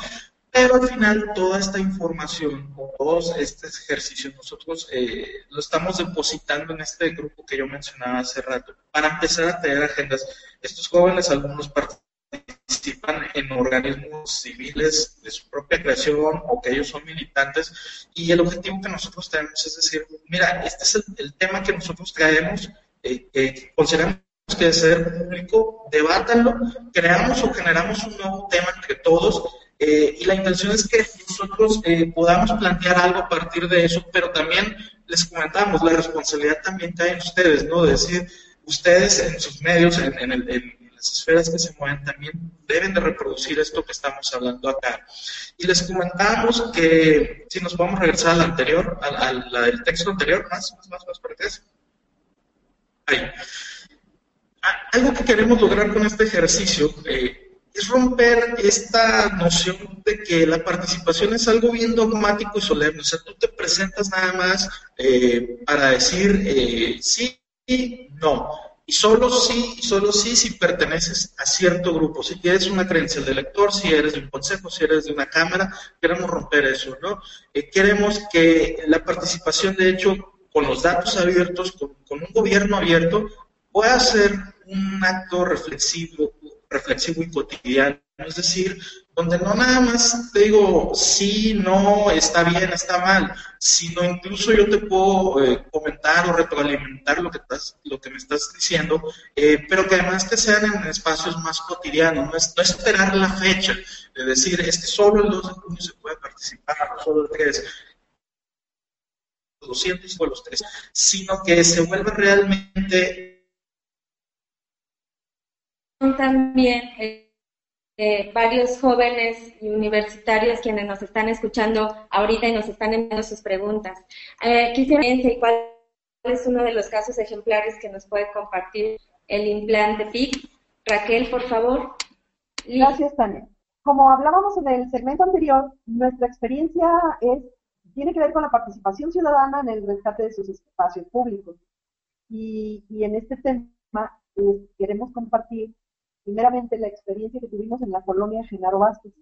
Pero al final toda esta información, todos estos ejercicios, nosotros eh, lo estamos depositando en este grupo que yo mencionaba hace rato, para empezar a tener agendas. Estos jóvenes, algunos participan en organismos civiles de su propia creación o que ellos son militantes y el objetivo que nosotros tenemos es decir, mira, este es el, tema que nosotros traemos, eh, que consideramos que debe ser público, debátanlo, creamos o generamos un nuevo tema entre todos eh, y la intención es que nosotros eh, podamos plantear algo a partir de eso, pero también les comentamos, la responsabilidad también cae en ustedes, ¿no? De decir, ustedes en sus medios, en, las esferas que se mueven, también deben de reproducir esto que estamos hablando acá. Y les comentamos que, si nos podemos regresar al anterior, al, texto anterior, más, más, más, más para atrás. Ahí. Ah, algo que queremos lograr con este ejercicio, eh, es romper esta noción de que la participación es algo bien dogmático y solemne. O sea, tú te presentas nada más eh, para decir eh, sí no. Y solo sí, solo sí si perteneces a cierto grupo. Si tienes una creencia de lector, si eres de un consejo, si eres de una cámara, queremos romper eso, ¿no? Eh, queremos que la participación, de hecho, con los datos abiertos, con un gobierno abierto, pueda ser un acto reflexivo, reflexivo y cotidiano, es decir, donde no nada más te digo sí, no, está bien, está mal, sino incluso yo te puedo eh, comentar o retroalimentar lo que, estás, lo que me estás diciendo, eh, pero que además que sean en espacios más cotidianos, no, es, no esperar la fecha, de decir, es que solo el 2 de junio se puede participar, solo el 3, 200 o los 3, sino que se vuelva realmente también eh, eh, varios jóvenes y universitarios quienes nos están escuchando ahorita y nos están enviando sus preguntas. Eh, quisiera saber cuál es uno de los casos ejemplares que nos puede compartir el implante PIC. Raquel, por favor. Gracias, Tania. Como hablábamos en el segmento anterior, nuestra experiencia tiene que ver con la participación ciudadana en el rescate de sus espacios públicos. Y, y en este tema queremos compartir primeramente la experiencia que tuvimos en la colonia Genaro Vázquez.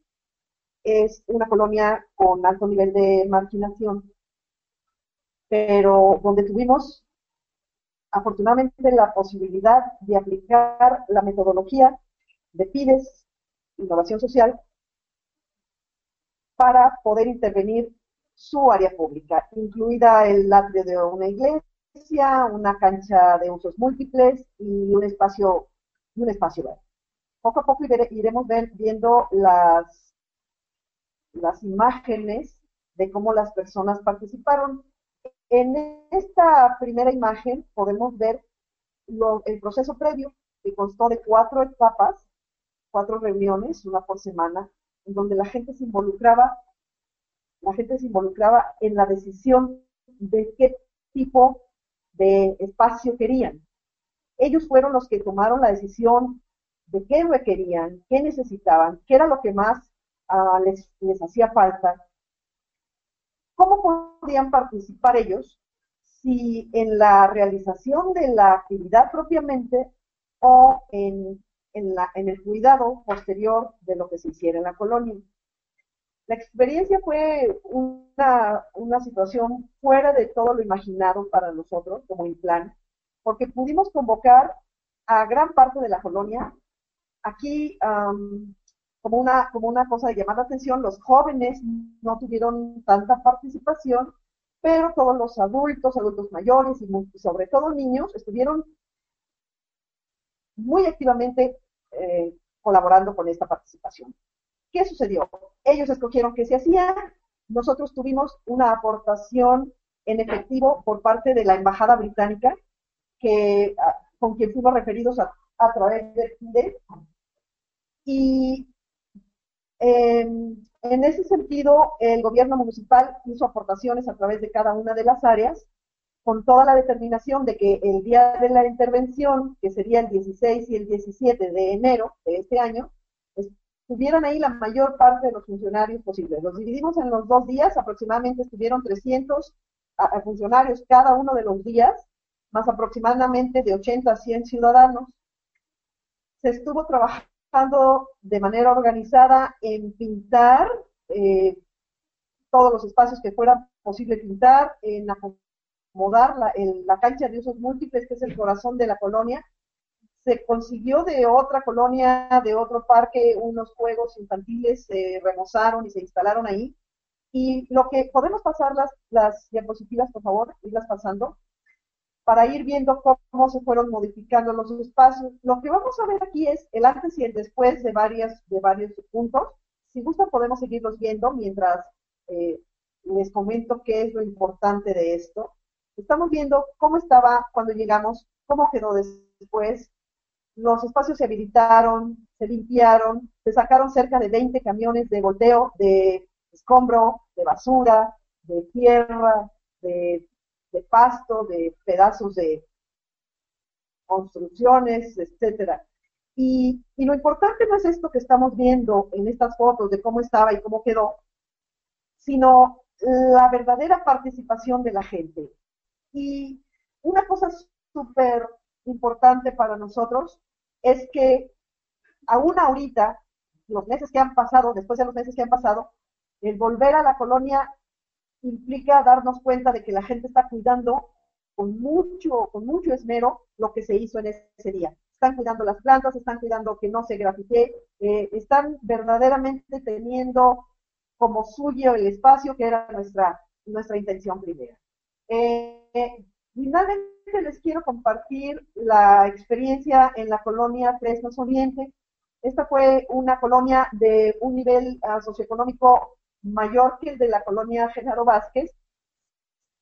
Es una colonia con alto nivel de marginación, pero donde tuvimos afortunadamente la posibilidad de aplicar la metodología de PIDES, innovación social, para poder intervenir su área pública, incluida el atrio de una iglesia, una cancha de usos múltiples y un espacio, un espacio verde poco a poco iremos viendo las, imágenes de cómo las personas participaron. En esta primera imagen podemos ver el proceso previo, que constó de cuatro etapas, cuatro reuniones, una por semana, en donde la gente se involucraba, la gente se involucraba en la decisión de qué tipo de espacio querían. Ellos fueron los que tomaron la decisión de qué requerían, qué necesitaban, qué era lo que más ah, les, les hacía falta, cómo podían participar ellos si en la realización de la actividad propiamente o en, en, la, en el cuidado posterior de lo que se hiciera en la colonia. La experiencia fue una, una situación fuera de todo lo imaginado para nosotros como plan, porque pudimos convocar a gran parte de la colonia aquí, como, una, como una cosa de llamar la atención, los jóvenes no tuvieron tanta participación, pero todos los adultos, adultos mayores y sobre todo niños estuvieron muy activamente eh, colaborando con esta participación. ¿Qué sucedió? Ellos escogieron qué se hacía, nosotros tuvimos una aportación en efectivo por parte de la Embajada Británica, que, ah, con quien fuimos referidos a, través de y en ese sentido, el gobierno municipal hizo aportaciones a través de cada una de las áreas, con toda la determinación de que el día de la intervención, que sería el 16 y el 17 de enero de este año, estuvieron ahí la mayor parte de los funcionarios posibles. Los dividimos en los dos días, aproximadamente estuvieron 300 funcionarios cada uno de los días, más aproximadamente de 80 a 100 ciudadanos. Se estuvo trabajando de manera organizada en pintar eh, todos los espacios que fuera posible pintar, en acomodar la, la cancha de usos múltiples, que es el corazón de la colonia. Se consiguió de otra colonia, de otro parque, unos juegos infantiles, se remozaron y se instalaron ahí. Y lo que podemos pasar las, las diapositivas, por favor, irlas pasando para ir viendo cómo se fueron modificando los espacios. Lo que vamos a ver aquí es el antes y el después de, de varios puntos. Si gustan podemos seguirlos viendo mientras eh, les comento qué es lo importante de esto. Estamos viendo cómo estaba cuando llegamos, cómo quedó después. Los espacios se habilitaron, se limpiaron, se sacaron cerca de 20 camiones de volteo, de escombro, de basura, de tierra, de de pasto, de pedazos de construcciones, etcétera. Y, lo importante no es esto que estamos viendo en estas fotos de cómo estaba y cómo quedó, sino la verdadera participación de la gente. Y una cosa súper importante para nosotros es que aún ahorita, los meses que han pasado, después de los meses que han pasado, el volver a la colonia implica darnos cuenta de que la gente está cuidando con mucho, con mucho esmero lo que se hizo en ese día. Están cuidando las plantas, están cuidando que no se grafite, eh, están verdaderamente teniendo como suyo el espacio que era nuestra, nuestra intención primera. Eh, finalmente les quiero compartir la experiencia en la colonia Fresnos Oriente. Esta fue una colonia de un nivel ah, socioeconómico mayor que el de la colonia Genaro Vázquez,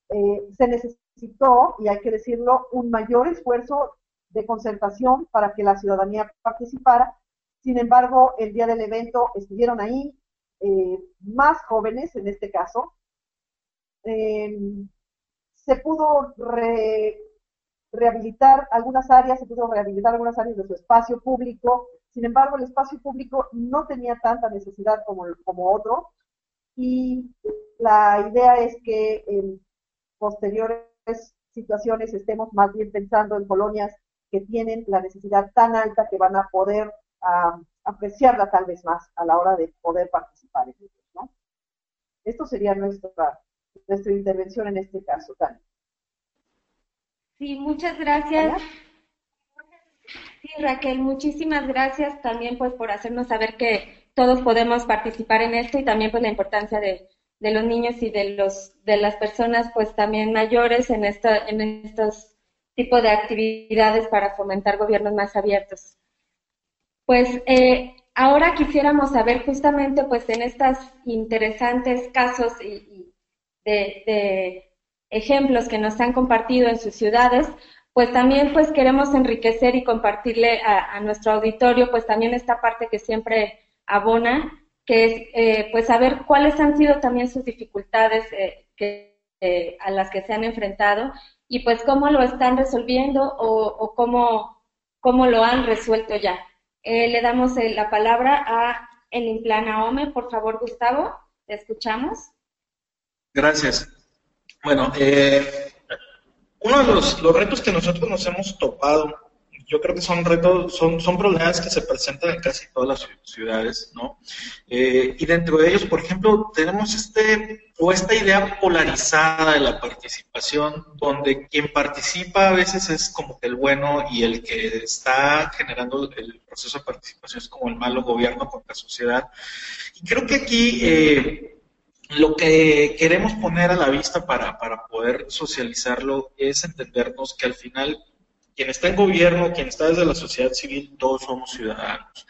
eh, se necesitó, y hay que decirlo, un mayor esfuerzo de concertación para que la ciudadanía participara. Sin embargo, el día del evento estuvieron ahí eh, más jóvenes, en este caso. Em, se pudo rehabilitar algunas áreas, se pudo rehabilitar algunas áreas de su espacio público. Sin embargo, el espacio público no tenía tanta necesidad como, como otro y la idea es que en posteriores situaciones estemos más bien pensando en colonias que tienen la necesidad tan alta que van a poder apreciarla tal vez más a la hora de poder participar en ellos, ¿no? Esto sería nuestra, nuestra intervención en este caso, Tania. Sí, muchas gracias. Sí, Raquel, muchísimas gracias también pues por hacernos saber que todos podemos participar en esto y también pues la importancia de, los niños y de los de las personas pues también mayores en esta, en estos tipos de actividades para fomentar gobiernos más abiertos. Pues eh, ahora quisiéramos saber justamente pues en estos interesantes casos y, de, ejemplos que nos han compartido en sus ciudades, pues también pues queremos enriquecer y compartirle a, a nuestro auditorio pues también esta parte que siempre abona, que es eh, pues saber cuáles han sido también sus dificultades eh, que, eh, a las que se han enfrentado y pues cómo lo están resolviendo o, cómo, cómo, lo han resuelto ya. le damos la palabra a el Implana Ome, por favor, Gustavo, te escuchamos. Gracias. Bueno, uno de los, los retos que nosotros nos hemos topado yo creo que son retos, son, son problemas que se presentan en casi todas las ciudades, ¿no? Eh, y dentro de ellos, por ejemplo, tenemos este, o esta idea polarizada de la participación, donde quien participa a veces es como el bueno y el que está generando el proceso de participación es como el malo gobierno contra sociedad. Y creo que aquí... Eh, lo que queremos poner a la vista para, para poder socializarlo es entendernos que al final quien está en gobierno, quien está desde la sociedad civil, todos somos ciudadanos.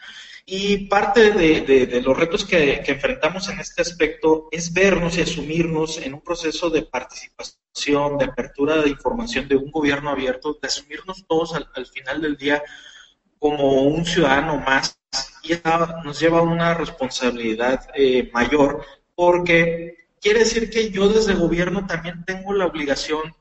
Y parte de, los retos que, enfrentamos en este aspecto es vernos y asumirnos en un proceso de participación, de apertura de información de un gobierno abierto, de asumirnos todos al, final del día como un ciudadano más y nos lleva a una responsabilidad eh, mayor, porque quiere decir que yo desde gobierno también tengo la obligación,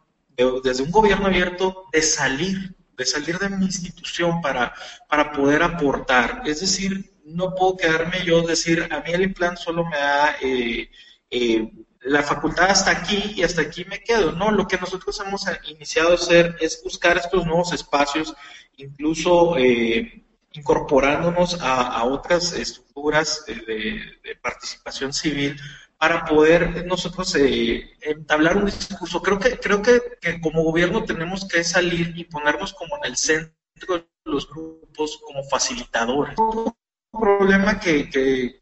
desde un gobierno abierto, de salir, de salir de mi institución para, para poder aportar. Es decir, no puedo quedarme yo decir, a mí el plan solo me da... Eh, eh, la facultad hasta aquí y hasta aquí me quedo. No, lo que nosotros hemos iniciado a hacer es buscar estos nuevos espacios, incluso eh, incorporándonos a, otras estructuras de, participación civil para poder nosotros eh, entablar un discurso. Creo que creo que, que, como gobierno tenemos que salir y ponernos como en el centro de los grupos como facilitadores un problema que, que,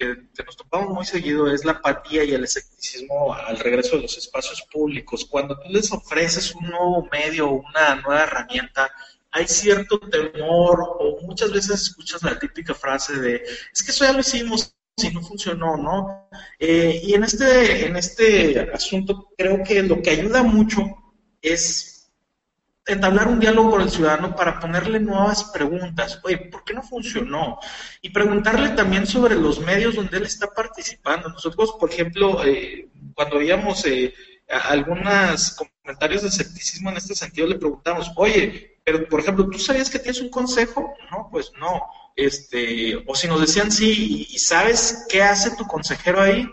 nos topamos muy seguido es la apatía y el escepticismo al regreso de los espacios públicos. Cuando tú les ofreces un nuevo medio una nueva herramienta, hay cierto temor o muchas veces escuchas la típica frase de es que eso ya lo hicimos y no funcionó, ¿no? Eh, y en este, en este asunto creo que lo que ayuda mucho es entablar un diálogo con el ciudadano para ponerle nuevas preguntas. Oye, ¿por qué no funcionó? Y preguntarle también sobre los medios donde él está participando. Nosotros, por ejemplo, eh, cuando veíamos eh, algunos comentarios de escepticismo en este sentido, le preguntamos, oye, pero por ejemplo, ¿tú sabías que tienes un consejo? No, pues no. Este, o si nos decían sí, ¿y sabes qué hace tu consejero ahí?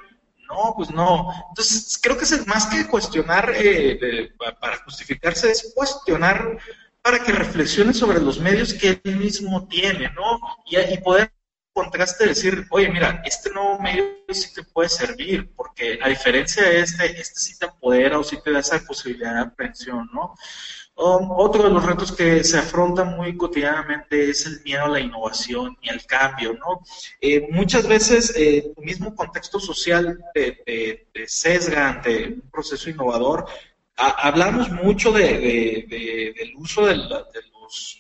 No, pues no. Entonces, creo que es más que cuestionar eh, para justificarse, es cuestionar para que reflexione sobre los medios que él mismo tiene, ¿no? Y, y poder contraste decir, oye, mira, este nuevo medio sí te puede servir, porque a diferencia de este, este sí te empodera o sí te da esa posibilidad de aprehensión, ¿no? Otro de los retos que se afrontan muy cotidianamente es el miedo a la innovación y al cambio, ¿no? Eh, muchas veces eh, el mismo contexto social te, sesga ante un proceso innovador. hablamos mucho de, del uso de,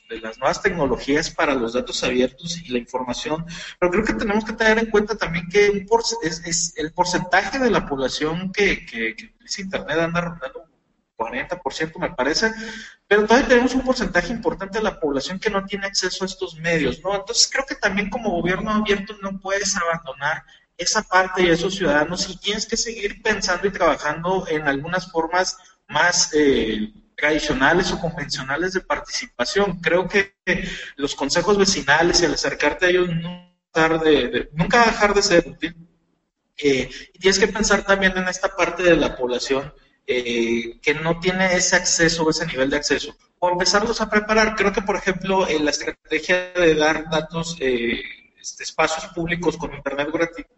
de las nuevas tecnologías para los datos abiertos y la información, pero creo que tenemos que tener en cuenta también que es, el porcentaje de la población que utiliza Internet anda rondando 40% me parece, pero todavía tenemos un porcentaje importante de la población que no tiene acceso a estos medios, ¿no? Entonces creo que también como gobierno abierto no puedes abandonar esa parte de esos ciudadanos y tienes que seguir pensando y trabajando en algunas formas más eh, tradicionales o convencionales de participación. Creo que los consejos vecinales y al acercarte a ellos nunca, de, nunca dejar de ser útil. Eh, y tienes que pensar también en esta parte de la población eh, que no tiene ese acceso, ese nivel de acceso, o empezarlos a preparar. Creo que, por ejemplo, en la estrategia de dar datos, eh, este, espacios públicos con Internet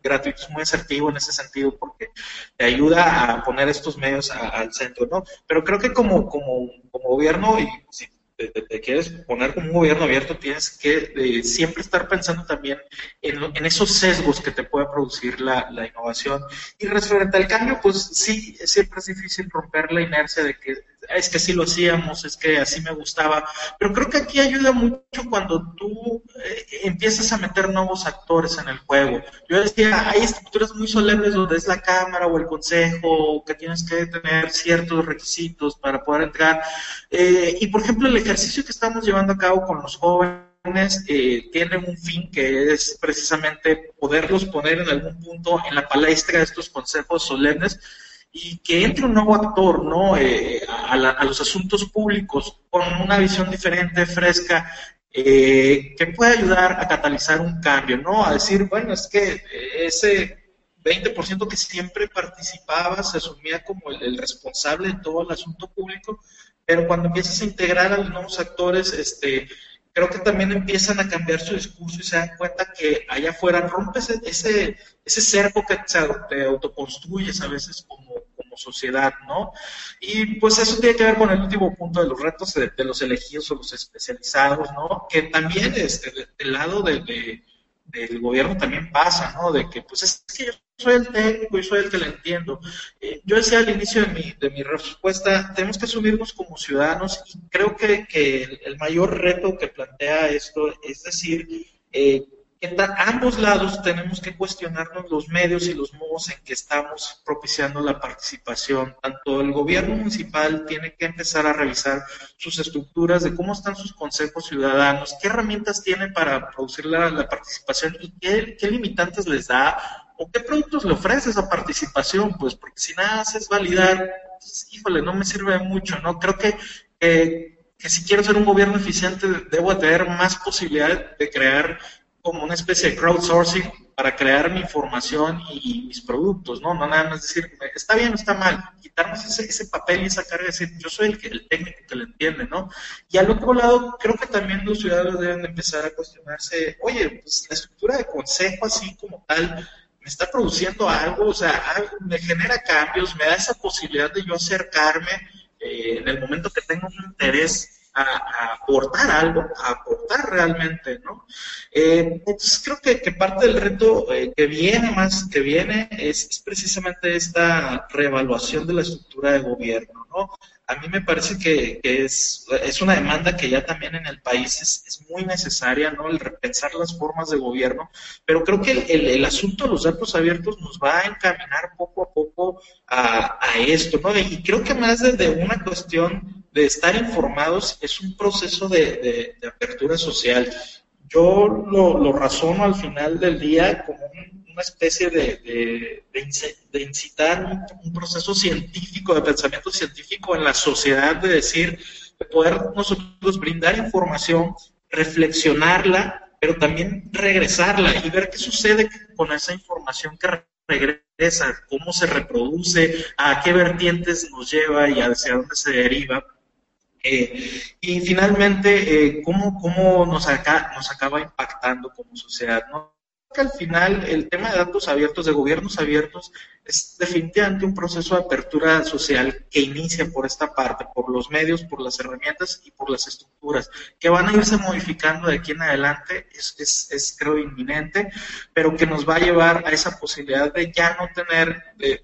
gratuito es muy asertivo en ese sentido, porque te ayuda a poner estos medios al centro, ¿no? Pero creo que como, como, como gobierno, y si te, quieres poner como un gobierno abierto, tienes que eh, siempre estar pensando también en, esos sesgos que te puede producir la, la, innovación. Y referente al cambio, pues sí, siempre es difícil romper la inercia de que es que así lo hacíamos, es que así me gustaba, pero creo que aquí ayuda mucho cuando tú eh, empiezas a meter nuevos actores en el juego. Yo decía, hay estructuras muy solemnes donde es la Cámara o el Consejo, que tienes que tener ciertos requisitos para poder entrar. Eh, y por ejemplo, el ejercicio que estamos llevando a cabo con los jóvenes eh, tiene un fin que es precisamente poderlos poner en algún punto en la palestra de estos consejos solemnes y que entre un nuevo actor ¿no? Eh, a, los asuntos públicos con una visión diferente, fresca, eh, que puede ayudar a catalizar un cambio, ¿no? A decir, bueno, es que ese 20% que siempre participaba se asumía como el, responsable de todo el asunto público, pero cuando empiezas a integrar a los nuevos actores, este, creo que también empiezan a cambiar su discurso y se dan cuenta que allá afuera rompes ese, ese cerco que te autoconstruyes a veces como, como sociedad, ¿no? Y pues eso tiene que ver con el último punto de los retos de, los elegidos o los especializados, ¿no? Que también este, del lado de, del gobierno también pasa, ¿no? De que pues es que soy el técnico y soy el que lo entiendo. Eh, yo decía al inicio de mi, de mi respuesta, tenemos que asumirnos como ciudadanos y creo que, que el, mayor reto que plantea esto es decir, eh, que ambos lados tenemos que cuestionarnos los medios y los modos en que estamos propiciando la participación. Tanto el gobierno municipal tiene que empezar a revisar sus estructuras de cómo están sus consejos ciudadanos, qué herramientas tiene para producir la, participación y qué, qué limitantes les da o qué productos le ofrece esa participación, pues porque si nada haces validar, pues, híjole, no me sirve mucho, ¿no? Creo que, que si quiero ser un gobierno eficiente, debo tener más posibilidad de crear como una especie de crowdsourcing para crear mi información y mis productos, ¿no? No nada más decir, está bien o está mal, quitarnos ese, ese papel y esa carga de decir, yo soy el, el técnico que lo entiende, ¿no? Y al otro lado, creo que también los ciudadanos deben empezar a cuestionarse, oye, pues la estructura de consejo así como tal, me está produciendo algo, o sea, me genera cambios, me da esa posibilidad de yo acercarme eh, en el momento que tengo un interés a, aportar algo, a aportar realmente, ¿no? Eh, entonces creo que, parte del reto eh, que viene más, que viene es, es, precisamente esta reevaluación de la estructura de gobierno, ¿no? a mí me parece que, es, es, una demanda que ya también en el país es, muy necesaria, ¿no? El repensar las formas de gobierno, pero creo que el, el, asunto de los datos abiertos nos va a encaminar poco a poco a, a esto, ¿no? Y creo que más desde una cuestión de estar informados es un proceso de, de, apertura social. Yo lo, lo razono al final del día como un una especie de, de, incitar un, proceso científico, de pensamiento científico en la sociedad, de decir, de poder nosotros brindar información, reflexionarla, pero también regresarla y ver qué sucede con esa información que regresa, cómo se reproduce, a qué vertientes nos lleva y hacia dónde se deriva. Eh, y finalmente, eh, cómo, cómo nos, nos acaba impactando como sociedad. ¿no? que al final el tema de datos abiertos, de gobiernos abiertos, es definitivamente un proceso de apertura social que inicia por esta parte, por los medios, por las herramientas y por las estructuras, que van a irse modificando de aquí en adelante, es, es, creo inminente, pero que nos va a llevar a esa posibilidad de ya no tener,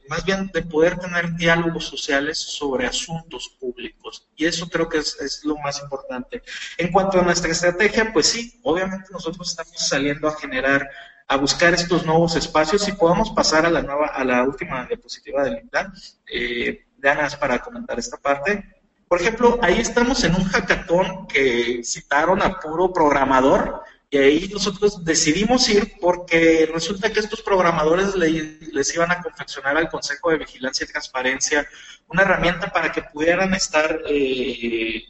más bien de poder tener diálogos sociales sobre asuntos públicos. Y eso creo que es, es lo más importante. En cuanto a nuestra estrategia, pues sí, obviamente nosotros estamos saliendo a generar a buscar estos nuevos espacios y podamos pasar a la nueva, a la última diapositiva del plan. Eh, ganas para comentar esta parte. Por ejemplo, ahí estamos en un hackathon que citaron a puro programador y ahí nosotros decidimos ir porque resulta que estos programadores les iban a confeccionar al Consejo de Vigilancia y Transparencia una herramienta para que pudieran estar eh,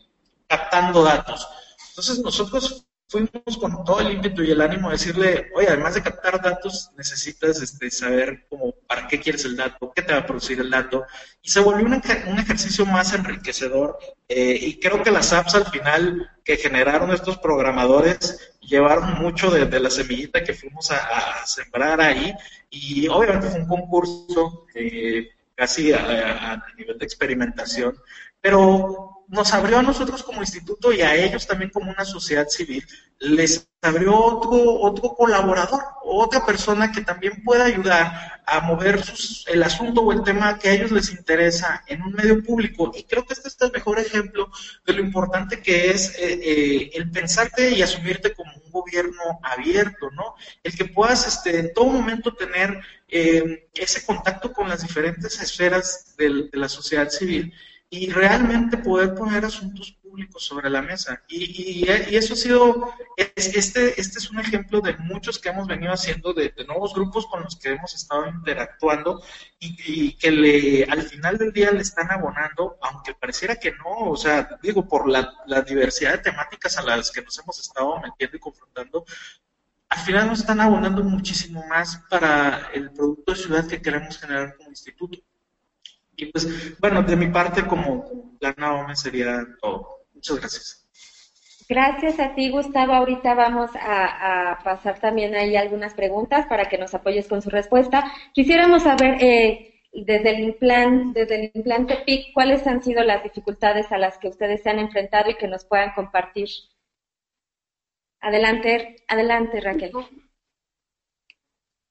captando datos. Entonces nosotros fuimos con todo el ímpetu y el ánimo de decirle, oye, además de captar datos, necesitas este, saber cómo, para qué quieres el dato, qué te va a producir el dato. Y se volvió un, ejercicio más enriquecedor. Eh, y creo que las apps al final que generaron estos programadores llevaron mucho de, la semillita que fuimos a, sembrar ahí. Y obviamente fue un concurso eh, casi a nivel de experimentación. Pero nos abrió a nosotros como instituto y a ellos también como una sociedad civil, les abrió otro, otro colaborador, otra persona que también pueda ayudar a mover el asunto o el tema que a ellos les interesa en un medio público. Y creo que este es el mejor ejemplo de lo importante que es eh, eh, el pensarte y asumirte como un gobierno abierto, ¿no? El que puedas este, en todo momento tener eh, ese contacto con las diferentes esferas de la sociedad civil y realmente poder poner asuntos públicos sobre la mesa. Y, y, eso ha sido, este, este es un ejemplo de muchos que hemos venido haciendo, de, nuevos grupos con los que hemos estado interactuando y, que le, al final del día le están abonando, aunque pareciera que no, o sea, digo, por la, la diversidad de temáticas a las que nos hemos estado metiendo y confrontando, al final nos están abonando muchísimo más para el producto de ciudad que queremos generar como instituto. Y pues, bueno, de mi parte, como la me sería todo. Muchas gracias. Gracias a ti, Gustavo. Ahorita vamos a, pasar también ahí algunas preguntas para que nos apoyes con su respuesta. Quisiéramos saber, eh, desde el plan, desde el implante PIC, cuáles han sido las dificultades a las que ustedes se han enfrentado y que nos puedan compartir. Adelante, adelante, Raquel.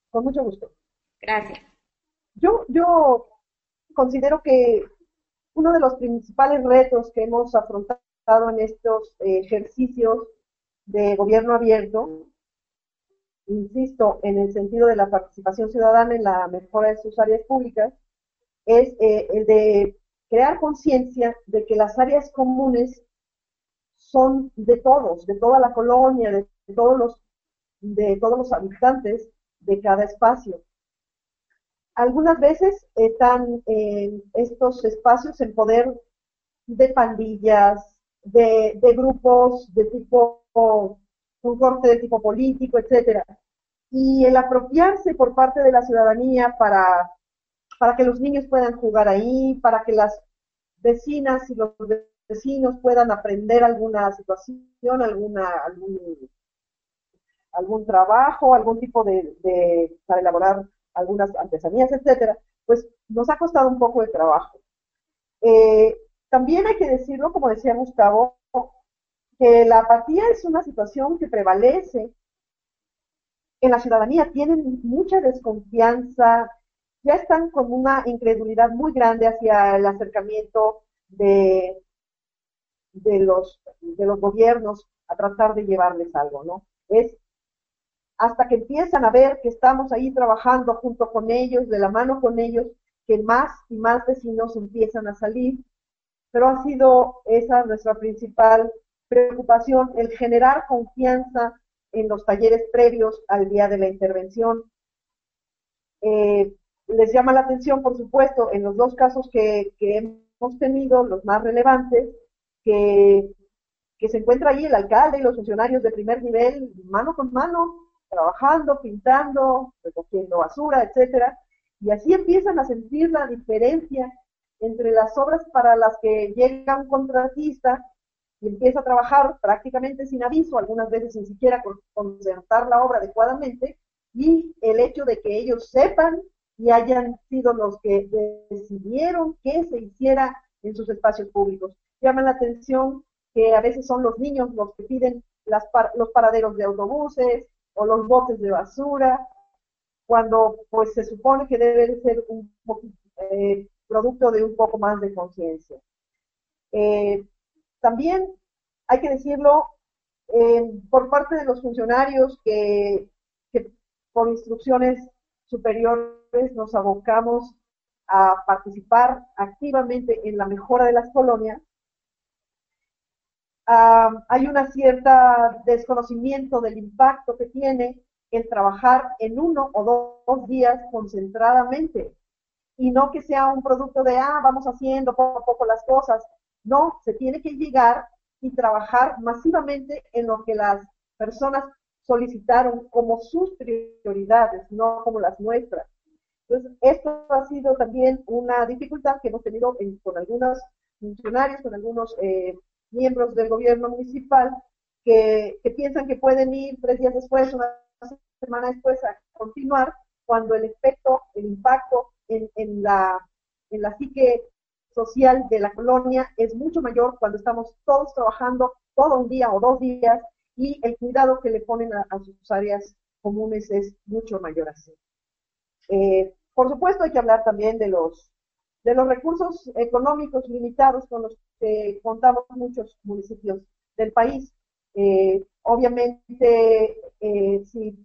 Con mucho gusto. Gracias. Yo, yo considero que uno de los principales retos que hemos afrontado en estos eh, ejercicios de gobierno abierto insisto, en el sentido de la participación ciudadana en la mejora de sus áreas públicas, es eh, el de crear conciencia de que las áreas comunes son de todos, de toda la colonia, de todos los, de todos los habitantes de cada espacio. Algunas veces están estos espacios en poder de pandillas, de, de grupos de tipo, un corte de tipo político, etcétera. Y el apropiarse por parte de la ciudadanía para para que los niños puedan jugar ahí, para que las vecinas y los vecinos puedan aprender alguna situación, alguna, algún, trabajo, algún tipo de, para elaborar algunas artesanías, etcétera, pues nos ha costado un poco de trabajo. Eh, también hay que decirlo, como decía Gustavo, que la apatía es una situación que prevalece en la ciudadanía. Tienen mucha desconfianza, ya están con una incredulidad muy grande hacia el acercamiento de, de, los, de los gobiernos a tratar de llevarles algo, ¿no? Hasta que empiezan a ver que estamos ahí trabajando junto con ellos, de la mano con ellos, que más y más vecinos empiezan a salir. Pero ha sido esa nuestra principal preocupación, el generar confianza en los talleres previos al día de la intervención. Eh, les llama la atención, por supuesto, en los dos casos que, hemos tenido, los más relevantes, que, que se encuentra ahí el alcalde y los funcionarios de primer nivel mano con mano, trabajando, pintando, recogiendo basura, etcétera, y así empiezan a sentir la diferencia entre las obras para las que llega un contratista y empieza a trabajar prácticamente sin aviso, algunas veces sin siquiera concertar la obra adecuadamente, y el hecho de que ellos sepan y hayan sido los que decidieron que se hiciera en sus espacios públicos. Llama la atención que a veces son los niños los que piden las los paraderos de autobuses o los botes de basura, cuando pues se supone que debe ser un eh, producto de un poco más de conciencia. Eh, también hay que decirlo eh, por parte de los funcionarios que, que por instrucciones superiores nos abocamos a participar activamente en la mejora de las colonias, hay una cierta desconocimiento del impacto que tiene el trabajar en uno o dos días concentradamente y no que sea un producto de, ah, vamos haciendo poco a poco las cosas. No, se tiene que llegar y trabajar masivamente en lo que las personas solicitaron como sus prioridades, no como las nuestras. Entonces, esto ha sido también una dificultad que hemos tenido con algunos funcionarios, con algunos eh, miembros del gobierno municipal, que, piensan que pueden ir tres días después, una semana después, a continuar, cuando el efecto, el impacto en, en, la, en la psique social de la colonia es mucho mayor cuando estamos todos trabajando todo un día o dos días y el cuidado que le ponen a, sus áreas comunes es mucho mayor así. Eh, por supuesto hay que hablar también de los, de los recursos económicos limitados con los que contamos muchos municipios del país. Eh, obviamente, eh, si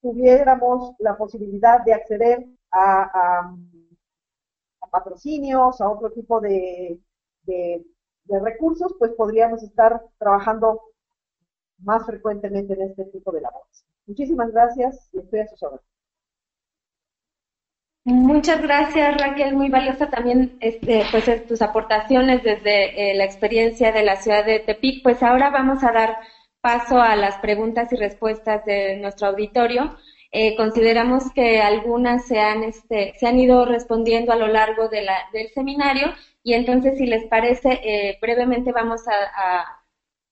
tuviéramos la posibilidad de acceder a, patrocinios, a otro tipo de, recursos, pues podríamos estar trabajando más frecuentemente en este tipo de labores. Muchísimas gracias y estoy a sus órdenes. Muchas gracias Raquel, muy valiosa también este, pues tus aportaciones desde eh, la experiencia de la ciudad de Tepic. Pues ahora vamos a dar paso a las preguntas y respuestas de nuestro auditorio. Eh, consideramos que algunas se han, este, se han ido respondiendo a lo largo de la, del seminario y entonces si les parece eh, brevemente vamos a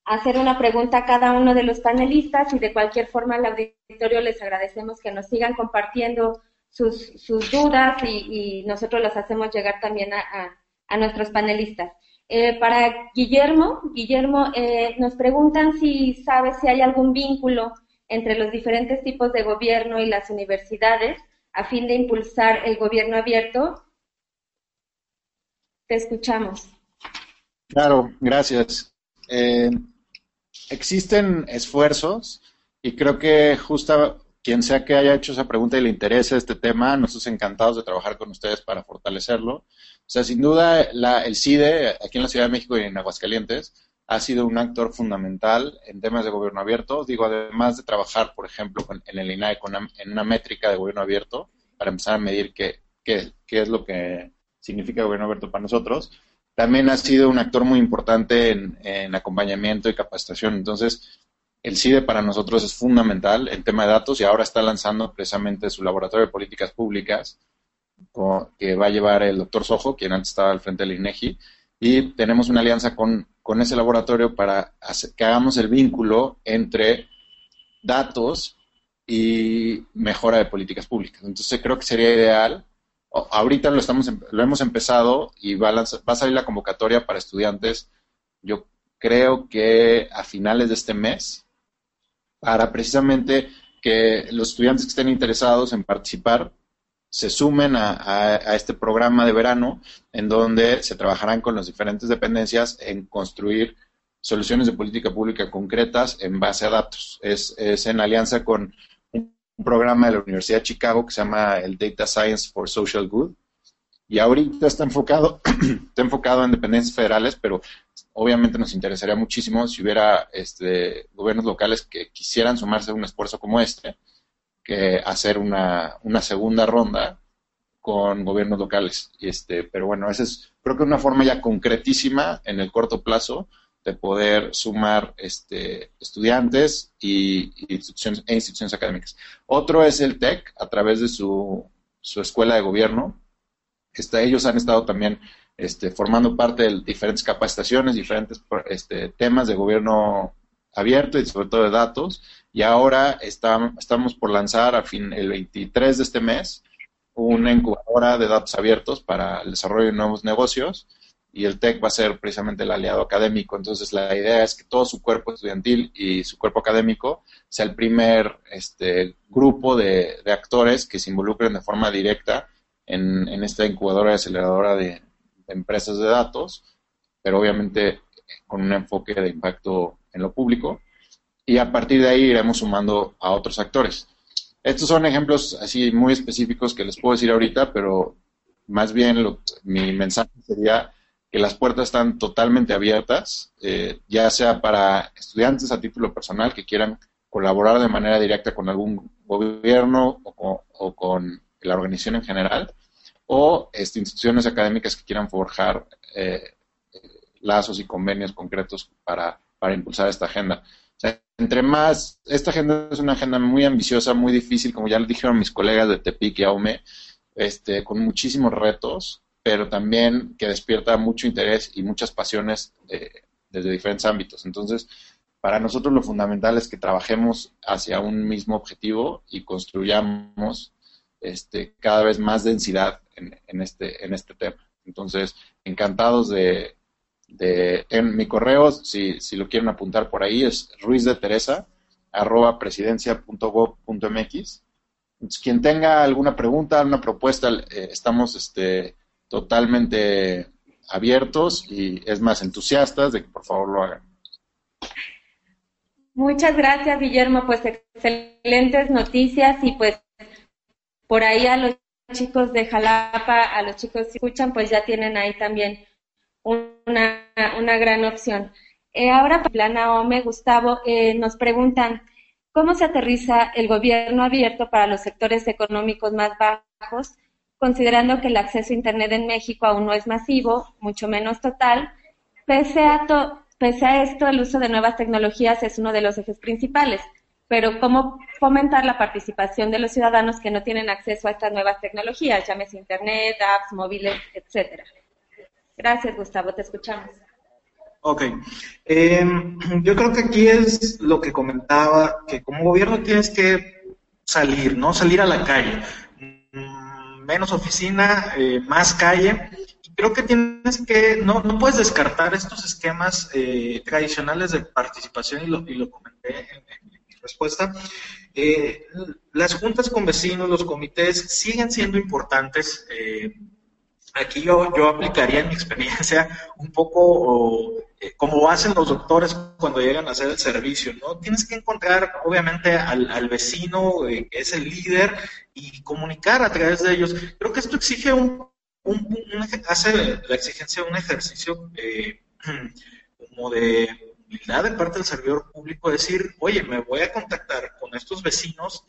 hacer una pregunta a cada uno de los panelistas y de cualquier forma al auditorio les agradecemos que nos sigan compartiendo sus, sus dudas y, nosotros las hacemos llegar también a, a, nuestros panelistas. Eh, para Guillermo, Guillermo, eh, nos preguntan si sabe si hay algún vínculo entre los diferentes tipos de gobierno y las universidades a fin de impulsar el gobierno abierto. Te escuchamos. Claro, gracias. Eh, existen esfuerzos y creo que justa, quien sea que haya hecho esa pregunta y le interese este tema, nosotros encantados de trabajar con ustedes para fortalecerlo. O sea, sin duda, el CIDE, aquí en la Ciudad de México y en Aguascalientes, ha sido un actor fundamental en temas de gobierno abierto. Digo, además de trabajar, por ejemplo, en el INAE en una métrica de gobierno abierto, para empezar a medir qué, qué, es lo que significa gobierno abierto para nosotros, también ha sido un actor muy importante en, en acompañamiento y capacitación. Entonces, el CIDE para nosotros es fundamental en tema de datos y ahora está lanzando precisamente su laboratorio de políticas públicas que va a llevar el doctor Sojo, quien antes estaba al frente del INEGI, y tenemos una alianza con, ese laboratorio para que hagamos el vínculo entre datos y mejora de políticas públicas. Entonces creo que sería ideal. Ahorita lo estamos em, lo hemos empezado y va a, va a salir la convocatoria para estudiantes. Yo creo que a finales de este mes para precisamente que los estudiantes que estén interesados en participar se sumen a, este programa de verano en donde se trabajarán con las diferentes dependencias en construir soluciones de política pública concretas en base a datos. Es, es en alianza con un programa de la Universidad de Chicago que se llama el Data Science for Social Good, y ahorita está enfocado, está enfocado en dependencias federales, pero obviamente nos interesaría muchísimo si hubiera este, gobiernos locales que quisieran sumarse a un esfuerzo como este, que hacer una, una segunda ronda con gobiernos locales. Y este, pero bueno, esa es creo que una forma ya concretísima en el corto plazo de poder sumar este, estudiantes y, instituciones, e instituciones académicas. Otro es el TEC, a través de su, su escuela de gobierno, ellos han estado también este, formando parte de diferentes capacitaciones, diferentes este, temas de gobierno abierto y sobre todo de datos. Y ahora estamos por lanzar a fin, el 23 de este mes una incubadora de datos abiertos para el desarrollo de nuevos negocios y el TEC va a ser precisamente el aliado académico. Entonces la idea es que todo su cuerpo estudiantil y su cuerpo académico sea el primer este, grupo de actores que se involucren de forma directa en, esta incubadora y aceleradora de, empresas de datos, pero obviamente con un enfoque de impacto en lo público. Y a partir de ahí iremos sumando a otros actores. Estos son ejemplos así muy específicos que les puedo decir ahorita, pero más bien mi mensaje sería que las puertas están totalmente abiertas, eh, ya sea para estudiantes a título personal que quieran colaborar de manera directa con algún gobierno o con la organización en general, o este, instituciones académicas que quieran forjar eh, lazos y convenios concretos para, impulsar esta agenda. entre más, esta agenda es una agenda muy ambiciosa, muy difícil, como ya le dijeron mis colegas de Tepic y Aume, este, con muchísimos retos, pero también que despierta mucho interés y muchas pasiones eh, desde diferentes ámbitos. Entonces, para nosotros lo fundamental es que trabajemos hacia un mismo objetivo y construyamos este, cada vez más densidad en, este, en este tema. Entonces, encantados de, en mi correo, si, si lo quieren apuntar por ahí, es ruiz de teresa arroba presidencia.gov.mx. quien tenga alguna pregunta, alguna propuesta, eh, estamos este, totalmente abiertos y es más entusiastas de que por favor lo hagan. Muchas gracias, Guillermo. Pues excelentes noticias y pues por ahí a los chicos de Jalapa, a los chicos que escuchan, pues ya tienen ahí también una, una gran opción. Eh, ahora, Plana Ome, Gustavo, eh, nos preguntan, ¿cómo se aterriza el gobierno abierto para los sectores económicos más bajos, considerando que el acceso a Internet en México aún no es masivo, mucho menos total? Pese a, pese a esto, el uso de nuevas tecnologías es uno de los ejes principales pero cómo fomentar la participación de los ciudadanos que no tienen acceso a estas nuevas tecnologías, llámese Internet, apps, móviles, etcétera. Gracias, Gustavo, te escuchamos. Ok. Em, yo creo que aquí es lo que comentaba, que como gobierno tienes que salir, ¿no? Salir a la calle. Mm, menos oficina, eh, más calle. Creo que tienes que, no, no puedes descartar estos esquemas eh, tradicionales de participación, y lo, comenté en, respuesta. Eh, las juntas con vecinos, los comités siguen siendo importantes. Eh, aquí yo, yo aplicaría en mi experiencia un poco eh, como hacen los doctores cuando llegan a hacer el servicio, ¿no? Tienes que encontrar, obviamente, al, vecino eh, que es el líder y comunicar a través de ellos. Creo que esto exige un, hace la exigencia de un ejercicio eh, como de humildad de parte del servidor público, decir, oye, me voy a contactar con estos vecinos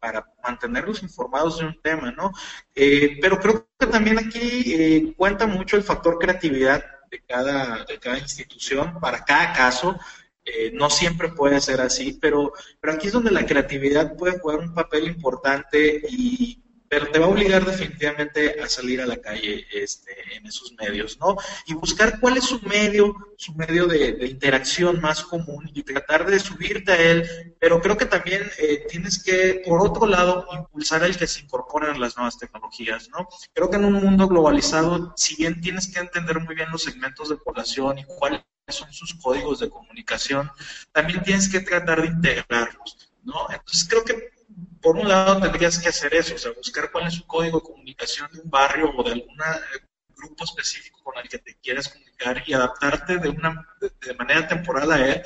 para mantenerlos informados de un tema, ¿no? pero creo que también aquí cuenta mucho el factor creatividad de cada, de cada institución para cada caso. Eh, no siempre puede ser así, pero, pero aquí es donde la creatividad puede jugar un papel importante y pero te va a obligar definitivamente a salir a la calle este, en esos medios, ¿no? Y buscar cuál es su medio, su medio de, interacción más común y tratar de subirte a él, pero creo que también eh, tienes que, por otro lado, impulsar el que se incorporen las nuevas tecnologías, ¿no? Creo que en un mundo globalizado, si bien tienes que entender muy bien los segmentos de población y cuáles son sus códigos de comunicación, también tienes que tratar de integrarlos, ¿no? Entonces creo que por un lado tendrías que hacer eso, o sea, buscar cuál es su código de comunicación de un barrio o de algún eh, grupo específico con el que te quieras comunicar y adaptarte de una de, manera temporal a él,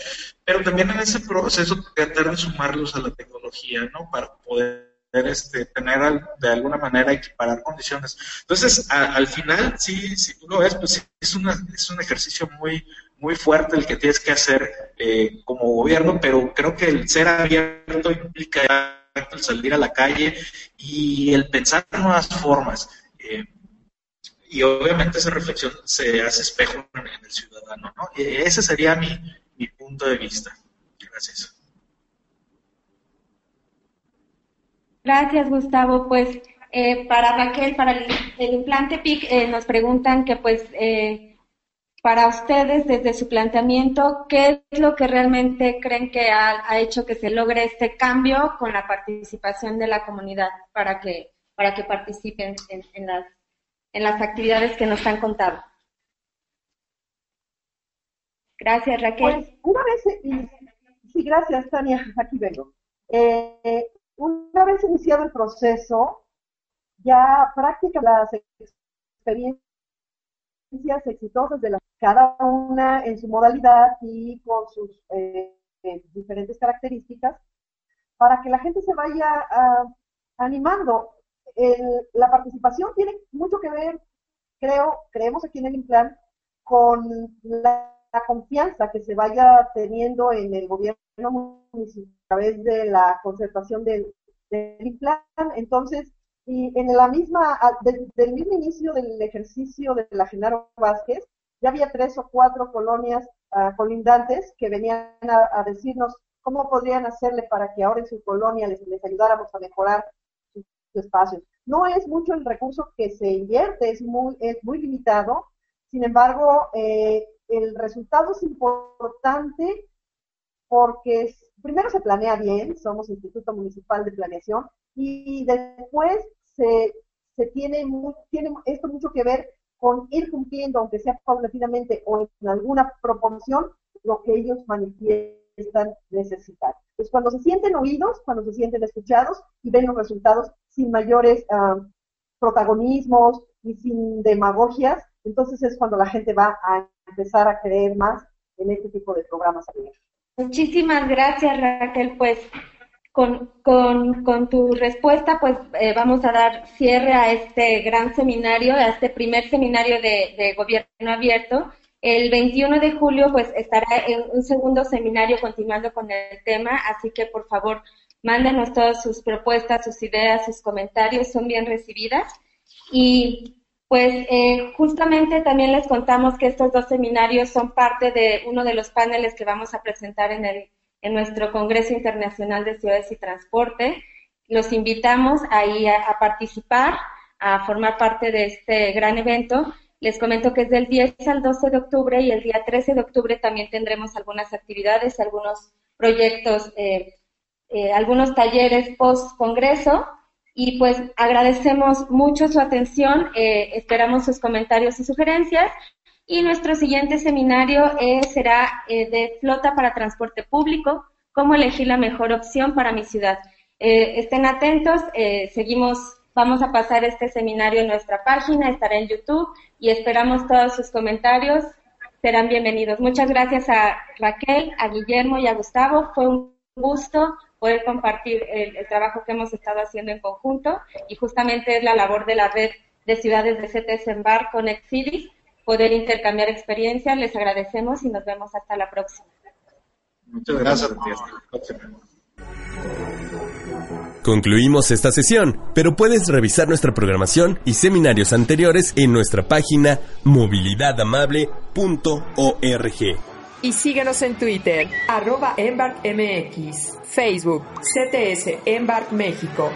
pero también en ese proceso tratar de sumarlos a la tecnología, ¿no? Para poder este, tener de alguna manera equiparar condiciones. Entonces, al final, sí, si tú lo ves, pues es, una, es un ejercicio muy, muy fuerte el que tienes que hacer eh, como gobierno, pero creo que el ser abierto implica el salir a la calle y el pensar nuevas formas. Eh, y obviamente esa reflexión se hace espejo en, el ciudadano. ¿no? ese sería mi, mi punto de vista. Gracias. Gracias, Gustavo. Pues eh, para Raquel, para el, implante PIC, eh, nos preguntan que pues para ustedes, desde su planteamiento, ¿qué es lo que realmente creen que ha, hecho que se logre este cambio con la participación de la comunidad para que, para que participen en, las, en las actividades que nos han contado? Gracias, Raquel. Pues, una vez, sí, gracias, Tania, aquí vengo. Eh, una vez iniciado el proceso, ya práctica las experiencias exitosas de la, cada una en su modalidad y con sus eh, eh, diferentes características, para que la gente se vaya ah, animando. la participación tiene mucho que ver, creo, creemos aquí en el Implan, con la, confianza que se vaya teniendo en el gobierno municipal a través de la concertación del, del. Entonces, y en la misma, desde el mismo inicio del ejercicio de la Genaro Vázquez, ya había tres o cuatro colonias uh, colindantes que venían a, decirnos cómo podrían hacerle para que ahora en su colonia les, ayudáramos a mejorar sus, espacios. No es mucho el recurso que se invierte, es muy, es muy limitado, sin embargo, eh, el resultado es importante porque primero se planea bien, somos Instituto Municipal de Planeación, y después se, se tiene, tiene esto mucho que ver con ir cumpliendo, aunque sea paulatinamente o en alguna proporción, lo que ellos manifiestan necesitar. Pues cuando se sienten oídos, cuando se sienten escuchados y ven los resultados sin mayores ah, protagonismos y sin demagogias, entonces es cuando la gente va a empezar a creer más en este tipo de programas Muchísimas gracias, Raquel. Pues con, tu respuesta, pues eh, vamos a dar cierre a este gran seminario, a este primer seminario de, gobierno abierto. El 21 de julio, pues estará en un segundo seminario continuando con el tema, así que por favor, mándenos todas sus propuestas, sus ideas, sus comentarios, son bien recibidas. Y pues eh, justamente también les contamos que estos dos seminarios son parte de uno de los paneles que vamos a presentar en el en nuestro Congreso Internacional de Ciudades y Transporte. Los invitamos ahí a, participar, a formar parte de este gran evento. Les comento que es del 10 al 12 de octubre y el día 13 de octubre también tendremos algunas actividades, algunos proyectos, eh, eh, algunos talleres post-congreso. Y pues agradecemos mucho su atención, eh, esperamos sus comentarios y sugerencias y nuestro siguiente seminario eh, será eh, de flota para transporte público, cómo elegir la mejor opción para mi ciudad. Eh, estén atentos, seguimos, vamos a pasar este seminario en nuestra página, estará en YouTube y esperamos todos sus comentarios serán bienvenidos. Muchas gracias a Raquel, a Guillermo y a Gustavo. Fue un gusto poder compartir el, trabajo que hemos estado haciendo en conjunto y justamente es la labor de la red de ciudades de CTS en Bar con poder intercambiar experiencias. Les agradecemos y nos vemos hasta la próxima. Muchas gracias. Concluimos esta sesión, pero puedes revisar nuestra programación y seminarios anteriores en nuestra página movilidadamable.org. Y síguenos en Twitter, arroba EmbarkMX, Facebook, CTS Embark México.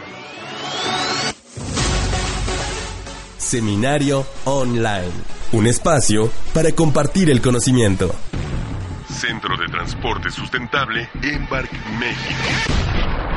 Seminario Online, un espacio para compartir el conocimiento. Centro de Transporte Sustentable Embark México.